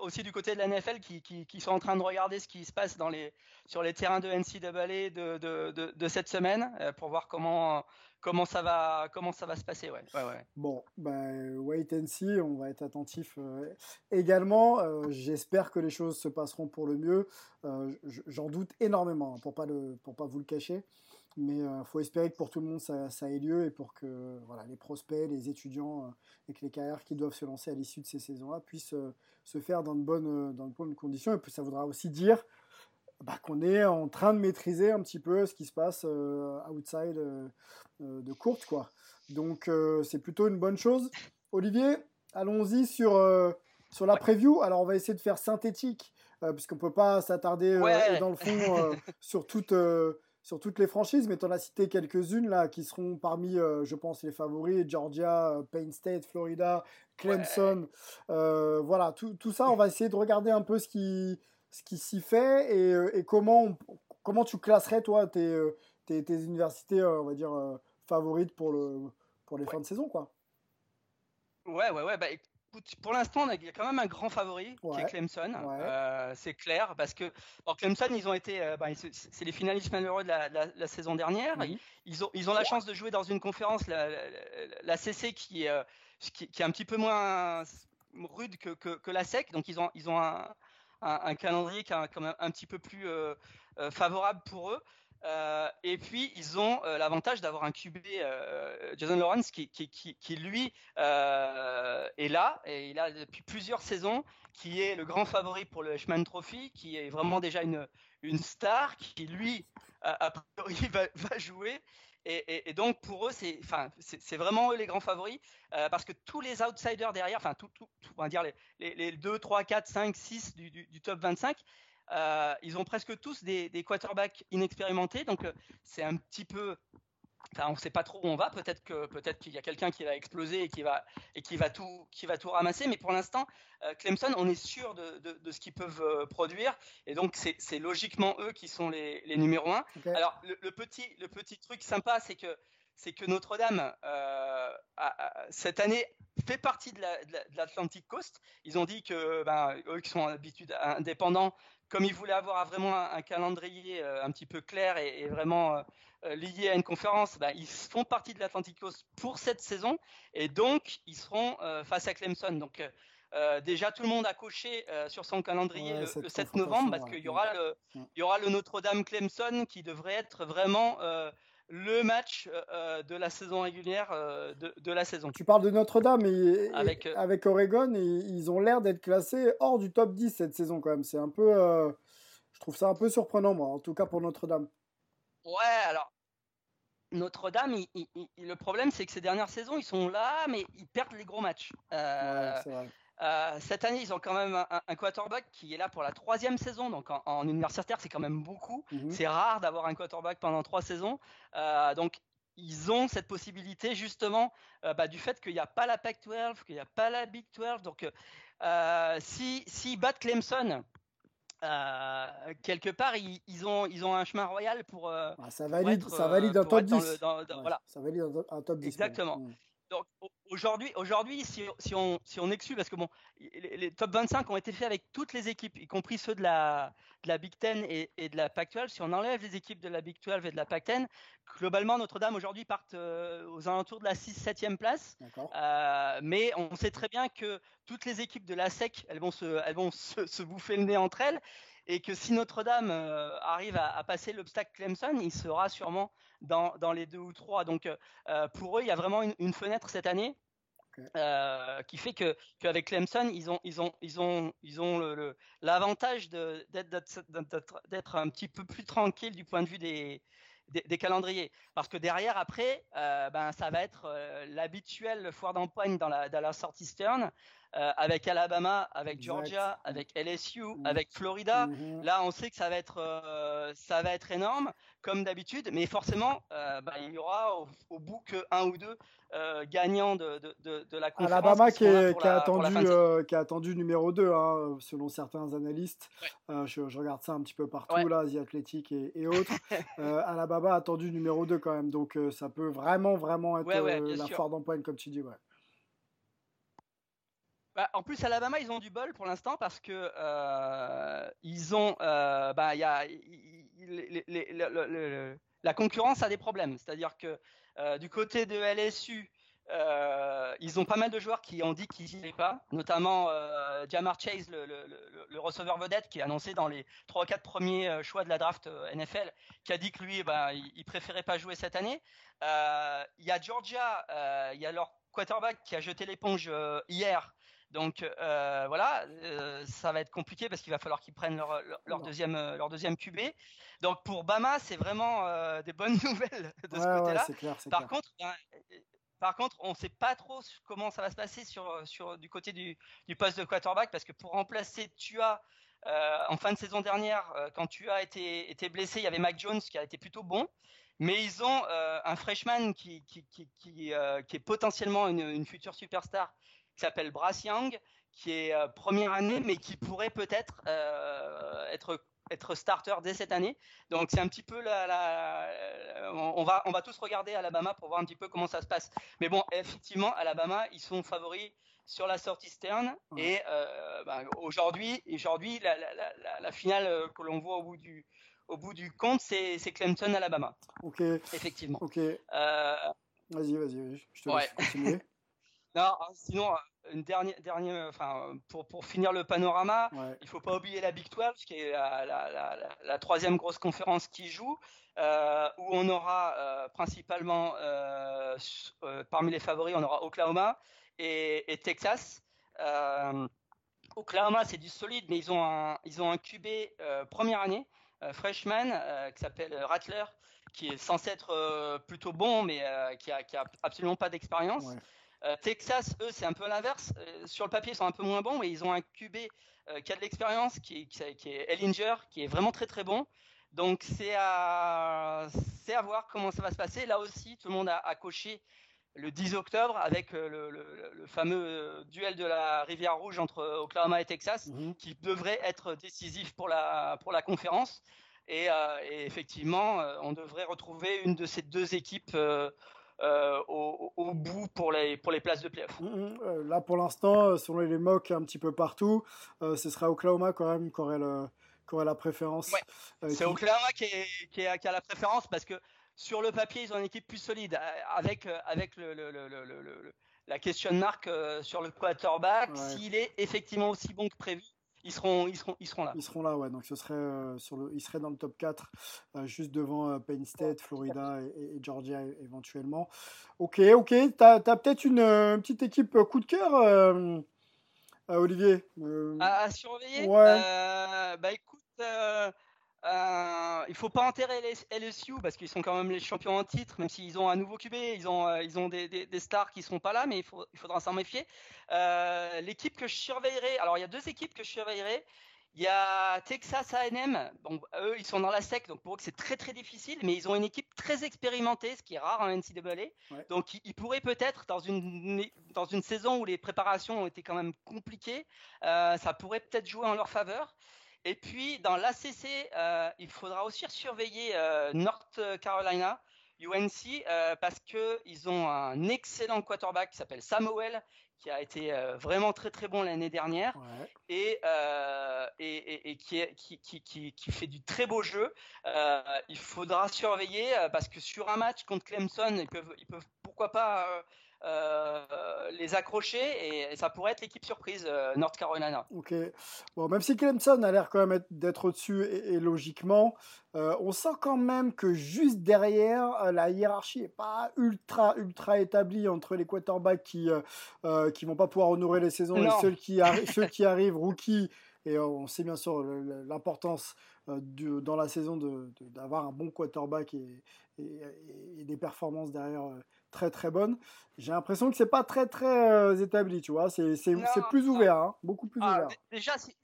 aussi du côté de la NFL qui, qui, qui, sont en train de regarder ce qui se passe dans les sur les terrains de NCAA de, de, de, de cette semaine pour voir comment comment ça va comment ça va se passer ouais. Bon, ben wait and see, on va être attentif également. J'espère que les choses se passeront pour le mieux. J'en doute énormément, hein, pour pas le pour pas vous le cacher. Mais il euh, faut espérer que pour tout le monde ça, ait lieu et pour que voilà, les prospects, les étudiants euh, et que les carrières qui doivent se lancer à l'issue de ces saisons-là puissent euh, se faire dans de, bonnes, dans de bonnes conditions. Et puis ça voudra aussi dire bah, qu'on est en train de maîtriser un petit peu ce qui se passe outside de courte. Quoi. Donc c'est plutôt une bonne chose. Olivier, allons-y sur, sur la preview. Alors on va essayer de faire synthétique puisqu'on ne peut pas s'attarder dans le fond sur toute sur toutes les franchises, mais tu en as cité quelques-unes là qui seront parmi, euh, je pense, les favoris Georgia, euh, Payne State, Florida, Clemson. Euh, voilà, tout, tout, ça, on va essayer de regarder un peu ce qui, ce qui s'y fait et, et comment, comment tu classerais, toi, tes, tes, tes universités, on va dire, favorites pour, le, pour les fins de saison, quoi? Ouais, ouais, ouais. Bah, pour l'instant, il y a quand même un grand favori qui est Clemson. Euh, c'est clair parce que Clemson, ils ont été, euh, bah, c'est les finalistes malheureux de la, saison dernière. Ils, ont, ils ont la chance de jouer dans une conférence, la, CC, qui, euh, qui, qui, est un petit peu moins rude que, que, la SEC. Donc ils ont, ils ont un, un, calendrier qui est quand même un petit peu plus favorable pour eux. Euh, et puis ils ont euh, l'avantage d'avoir un QB euh, Jason Lawrence qui, qui, qui, lui est là et il a depuis plusieurs saisons qui est le grand favori pour le Heisman Trophy qui est vraiment déjà une, une star qui lui a priori va jouer et, et, et, donc pour eux c'est enfin c'est vraiment eux les grands favoris parce que tous les outsiders derrière enfin tout, tout, on va dire les, les, les 2 3 4 5 6 du, du, du top 25 euh, ils ont presque tous des, des quarterbacks inexpérimentés, donc euh, c'est un petit peu Enfin, on ne sait pas trop où on va. Peut-être que peut-être qu'il y a quelqu'un qui va exploser et qui va et qui va tout qui va tout ramasser. Mais pour l'instant, euh, Clemson, on est sûr de, de, de ce qu'ils peuvent produire. Et donc c'est logiquement eux qui sont les, les numéros un. Alors le, le, petit le petit truc sympa, c'est que c'est que Notre-Dame euh, cette année fait partie de l'Atlantic Coast. Ils ont dit que ben, eux qui sont d'habitude indépendants, comme ils voulaient avoir vraiment un, calendrier euh, un petit peu clair et, vraiment euh, lié à une conférence, ben, ils font partie de l'Atlantic Coast pour cette saison et donc ils seront face à Clemson. Donc déjà, tout le monde a coché sur son calendrier le, 7 novembre parce qu'il y aura le, il y aura le Notre-Dame Clemson qui devrait être vraiment le match euh, euh, de la saison régulière euh, de, la saison. Tu parles de Notre-Dame et, avec, avec Oregon, ils ont l'air d'être classés hors du top 10 cette saison quand même. C'est un peu, je trouve ça un peu surprenant moi, en tout cas pour Notre-Dame. Ouais, alors Notre-Dame, le problème c'est que ces dernières saisons ils sont là, mais ils perdent les gros matchs. Ouais, c'est vrai. Euh, cette année, ils ont quand même un, quarterback qui est là pour la troisième saison. Donc en, universitaire, c'est quand même beaucoup. Mhm. C'est rare d'avoir un quarterback pendant trois saisons. Euh, donc ils ont cette possibilité justement bah, du fait qu'il n'y a pas la Pac-12, qu'il n'y a pas la Big 12. Donc, si s'ils battent Clemson, quelque part, ils, ont, ils ont un chemin royal pour. Ah, ça valide, ça valide un top 10. voilà. Ça valide un, top 10. Exactement. Donc aujourd'hui, aujourd'hui, si, si, on, si on exclut, parce que bon, les, top 25 ont été faits avec toutes les équipes, y compris ceux de la, de la Big Ten et, et de la Pac-12. Si on enlève les équipes de la Big 12 et de la Pac-10, globalement, Notre-Dame aujourd'hui partent euh, aux alentours de la 6-7e place. Euh, mais on sait très bien que toutes les équipes de la SEC, elles vont se, elles vont se, se bouffer le nez entre elles et que si Notre-Dame euh, arrive à, passer l'obstacle Clemson, il sera sûrement dans, dans, les deux ou trois. Donc euh, pour eux, il y a vraiment une, fenêtre cette année. Euh, qui fait que qu'avec Clemson, ils ont ils ont ils ont ils ont l'avantage le, d'être un petit peu plus tranquille du point de vue des, des, calendriers. Parce que derrière, après, ben, ça va être l'habituel foire d'empoigne dans la, dans la sortie Stern. Euh, avec Alabama, avec Georgia, avec LSU, mmh. avec Florida. Mmh. Là, on sait que ça va être, euh, ça va être énorme, comme d'habitude, mais forcément, euh, bah, il y aura au, bout que un ou deux gagnants de, de, de, la conférence. Alabama qui, est, qui, a attendu, qui a attendu numéro 2, hein, selon certains analystes. Je, regarde ça un petit peu partout, là, The Athletic et, et autres. Alabama a attendu numéro 2 quand même, donc ça peut vraiment, vraiment être la foire d'empoigne, comme tu dis. Ouais. Bah, en plus, Alabama, ils ont du bol pour l'instant parce que euh, ils ont, euh, bah, y a, la concurrence a des problèmes. C'est-à-dire que euh, du côté de LSU, ils ont pas mal de joueurs qui ont dit qu'ils n'y allaient pas, notamment Jamar Chase, le, receveur vedette, qui est annoncé dans les 3 4 premiers choix de la draft NFL, qui a dit que lui, bah, il, préférait pas jouer cette année. Il y a Georgia, il y a leur quarterback qui a jeté l'éponge hier donc euh, voilà, euh, ça va être compliqué parce qu'il va falloir qu'ils prennent leur, deuxième euh, leur deuxième QB. Donc pour Bama, c'est vraiment des bonnes nouvelles de ce côté-là. par contre, ben, par contre, on ne sait pas trop comment ça va se passer sur sur du côté du, du poste de quarterback parce que pour remplacer Tua en fin de saison dernière, quand Tua a été été blessé, il y avait Mac Jones qui a été plutôt bon. Mais ils ont un freshman qui, qui, qui, qui, qui est potentiellement une, une, future superstar qui s'appelle Brass Young, qui est euh, première année, mais qui pourrait peut-être euh, être être starter dès cette année. Donc c'est un petit peu la, on va on va tous regarder Alabama pour voir un petit peu comment ça se passe. Mais bon, effectivement, Alabama, ils sont favoris sur la sortie Stern et euh, ben, aujourd'hui aujourd'hui la, la, finale que l'on voit au bout du au bout du compte, c'est Clemson Alabama. Ok. Effectivement. Ok. Vas-y, vas-y, je te laisse continuer. Non, sinon, une dernière, dernière enfin, pour, pour finir le panorama, il il faut pas oublier la Big 12, qui est la, la, la, troisième grosse conférence qui joue, euh, où on aura euh, principalement, euh, parmi les favoris, on aura Oklahoma et, et Texas. Oklahoma, c'est du solide, mais ils ont un, ils ont un QB première année, freshman, qui s'appelle Rattler, qui est censé être plutôt bon, mais qui, a, qui a absolument pas d'expérience. Euh, Texas, eux, c'est un peu l'inverse. Euh, sur le papier, ils sont un peu moins bons, mais ils ont un QB euh, qui a de l'expérience, qui, qui, est Ellinger, qui est vraiment très très bon. Donc c'est à, c'est à voir comment ça va se passer. Là aussi, tout le monde a, coché le 10 octobre avec le, fameux duel de la rivière rouge entre Oklahoma et Texas, mhm. qui devrait être décisif pour la, pour la conférence. Et, et effectivement, on devrait retrouver une de ces deux équipes euh, au, bout pour les, pour les places de playoff. Mm, mm, euh, là, pour l'instant, euh, selon les mocks un petit peu partout, ce sera Oklahoma quand même qui aurait, le, la préférence. c'est Oklahoma qui, qui, a, la préférence parce que sur le papier, ils ont une équipe plus solide avec, avec le, la question marque sur le quarterback. S'il est effectivement aussi bon que prévu, ils seront, ils seront, ils seront là. Ils seront là, ouais. Donc ce serait euh, sur le, ils seraient dans le top 4, euh, juste devant euh, Penn State, Florida et, Georgia éventuellement. Ok, ok. Tu as, peut-être une, petite équipe coup de cœur, Olivier à, surveiller? Ouais. bah écoute, euh, il faut pas enterrer les LSU parce qu'ils sont quand même les champions en titre, même s'ils ont un nouveau QB, ils ont, euh, ils ont des, des, stars qui seront pas là, mais il, faut, il faudra s'en méfier. Euh, l'équipe que je surveillerai, alors il y a deux équipes que je surveillerai. Il y a Texas A&M. Bon, eux, ils sont dans la sec, donc pour eux, c'est très très difficile, mais ils ont une équipe très expérimentée, ce qui est rare en NCAA. Donc, ils, pourraient peut-être, dans une, dans une saison où les préparations ont été quand même compliquées, euh, ça pourrait peut-être jouer en leur faveur. Et puis, dans l'ACC, euh, il faudra aussi surveiller euh, North Carolina. UNC parce qu'ils ont un excellent quarterback qui s'appelle Samuel qui a été euh, vraiment très très bon l'année dernière et, euh, et, et, qui, qui, qui, qui, fait du très beau jeu. Euh, il faudra surveiller parce que sur un match contre Clemson, ils peuvent, ils peuvent pourquoi pas euh, les accrocher et, ça pourrait être l'équipe surprise euh, North Carolina. Ok. Bon, même si Clemson a l'air quand même d'être au-dessus et, logiquement, euh, on sent quand même que juste derrière, la hiérarchie n'est pas ultra ultra établie entre les quarterbacks qui qui vont pas pouvoir honorer les saisons et ceux qui, ceux qui arrivent rookie. Et on sait bien sûr l'importance dans la saison d'avoir un bon quarterback et, et des performances derrière très très bonne. J'ai l'impression que c'est pas très très euh, établi, tu vois. C'est plus ouvert, hein, beaucoup plus ah, ouvert. Déjà, si,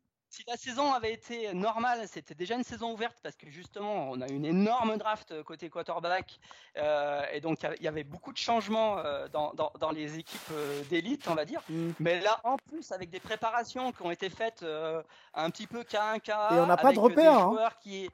la saison avait été normale, c'était déjà une saison ouverte parce que justement, on a une énorme draft euh, côté quarterback euh, et donc il y avait beaucoup de changements dans, dans, les équipes d'élite, on va dire. Mm. Mais là, en plus, avec des préparations qui ont été faites un petit peu cas un cas, et on n'a pas de repères, hein. qui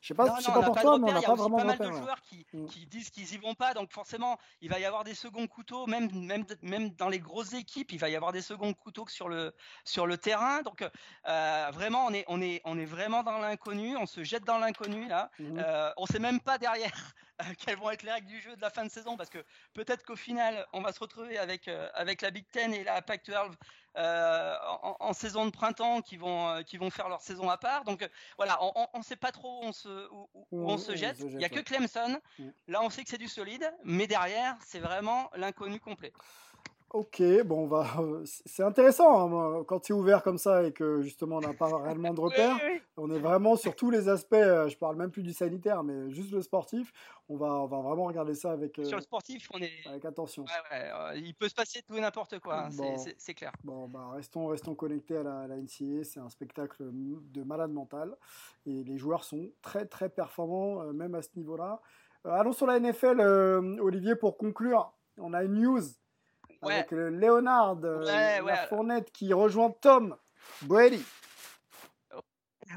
je sais pas, sais pas pour toi, mais on n'a pas vraiment Il y a pas mal de joueurs qui, mm. qui disent qu'ils y vont pas, donc forcément, il va y avoir des seconds couteaux, même, même, même dans les grosses équipes, il va y avoir des seconds couteaux sur le, sur le terrain. Donc, euh, vraiment, on est, on, est, on est vraiment dans l'inconnu, on se jette dans l'inconnu là. Mm. Euh, on sait même pas derrière quelles vont être les règles du jeu de la fin de saison, parce que peut-être qu'au final, on va se retrouver avec, euh, avec la Big Ten et la Pac-12 euh, en, saison de printemps qui vont, euh, qui vont faire leur saison à part. Donc voilà, on ne sait pas trop où on se, où, on se jette. Il n'y a que Clemson. Mm. Là, on sait que c'est du solide, mais derrière, c'est vraiment l'inconnu complet. Ok, bon, va. C'est intéressant hein, quand c'est ouvert comme ça et que justement on n'a pas réellement de repères. On est vraiment sur tous les aspects. Je parle même plus du sanitaire, mais juste le sportif. On va, on va vraiment regarder ça avec. Sur le sportif, on est. Avec attention. il peut se passer tout et n'importe quoi. Hein, c'est clair. Bon, bah, restons, restons connectés à la, la NCA. C'est un spectacle de malade mental et les joueurs sont très très performants même à ce niveau-là. allons sur la NFL, Olivier, pour conclure. On a une news avec le Leonard, euh, la fournette qui rejoint Tom Brady.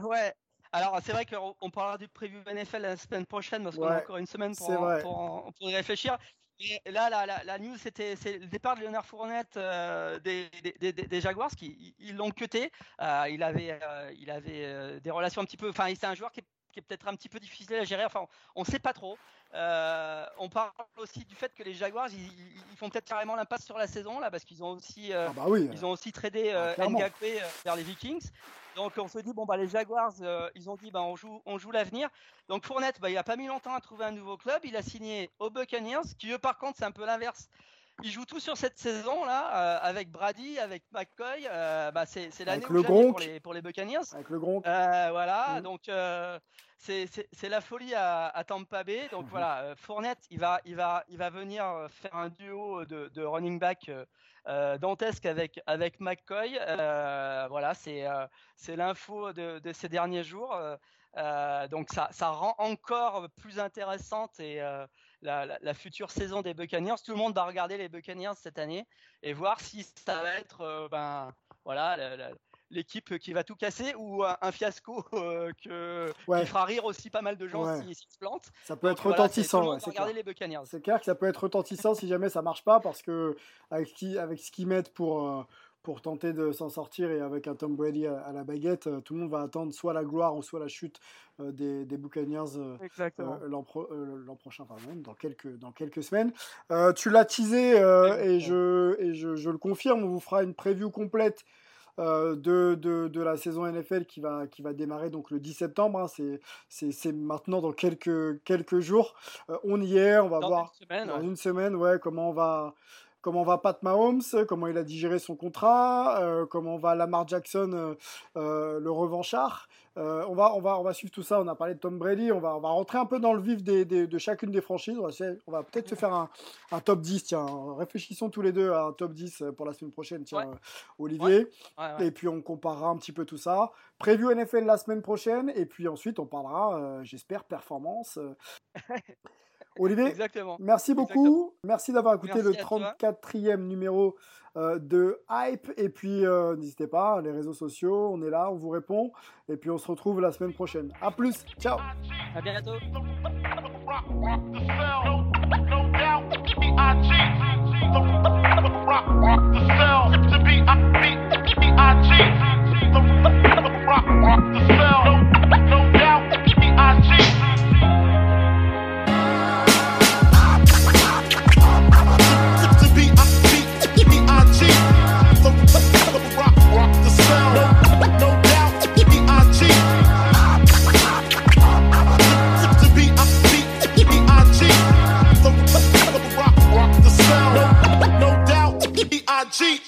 Ouais. Alors c'est vrai qu'on parlera du preview NFL la semaine prochaine parce qu'on a encore une semaine pour, pour, y réfléchir. Et là, la, la, news, c'était le départ de Leonard Fournette euh, des, des, des, Jaguars qui ils l'ont cuté. Euh, il avait, il avait des relations un petit peu. Enfin, c'est un joueur qui est, qui est peut-être un petit peu difficile à gérer. Enfin, on ne sait pas trop. Euh, on parle aussi du fait que les Jaguars, ils, font peut-être carrément l'impasse sur la saison là, parce qu'ils ont aussi, euh, ah bah ils ont aussi tradé euh, ah, vers les Vikings. Donc on se dit bon bah les Jaguars, ils ont dit bah on joue, on joue l'avenir. Donc Fournette, bah, il a pas mis longtemps à trouver un nouveau club. Il a signé aux Buccaneers, qui eux par contre c'est un peu l'inverse. Ils jouent tout sur cette saison là, avec Brady, avec McCoy. bah, c'est l'année pour les, pour les Buccaneers. Avec le Gronk. voilà, mm. donc c'est la folie à, Tampa Bay. Donc voilà, euh, Fournette, il va, il va, il va venir euh, faire un duo de, running back euh, dantesque avec, avec McCoy. voilà, c'est c'est l'info de, ces derniers jours. donc ça, ça rend encore plus intéressante et la, future saison des Buccaneers. Tout le monde va regarder les Buccaneers cette année et voir si ça va être ben voilà l'équipe qui va tout casser ou un, fiasco euh, que, qui fera rire aussi pas mal de gens s'ils si, se plantent. Ça peut être retentissant. c'est clair. les C'est clair que ça peut être retentissant si jamais ça marche pas parce que avec, ce qu'ils mettent pour, euh, pour tenter de s'en sortir et avec un Tom Brady à, la baguette, euh, tout le monde va attendre soit la gloire ou soit la chute des, des Buccaneers l'an prochain, dans quelques, dans quelques semaines. tu l'as teasé et, je, et je, je, le confirme, on vous fera une preview complète euh, de, de, de, la saison NFL qui va, qui va démarrer donc le 10 septembre. Hein, c'est maintenant dans quelques, quelques jours. Euh, on y est, on va voir une semaine, dans une semaine ouais, comment on va comment va Pat Mahomes, comment il a digéré son contrat, euh, comment va Lamar Jackson, euh, euh, le revanchard. Euh, on, va, on, va, on va suivre tout ça. On a parlé de Tom Brady. On va, on va rentrer un peu dans le vif des, des- de chacune des franchises. On va, essayer- on va peut-être se faire un, un top 10. Tiens, réfléchissons tous les deux à un top 10 pour la semaine prochaine. Tiens, Olivier. Ouais, ouais. Et puis on comparera un petit peu tout ça. Preview NFL la semaine prochaine. Et puis ensuite, on parlera, euh, j'espère, performance. Olivier, Exactement. merci beaucoup. Merci d'avoir écouté Merci le à toi. 34e numéro euh, de Hype. Et puis, euh, n'hésitez pas, les réseaux sociaux, on est là, on vous répond. Et puis, on se retrouve la semaine prochaine. À plus. Ciao. À bientôt. The cheat.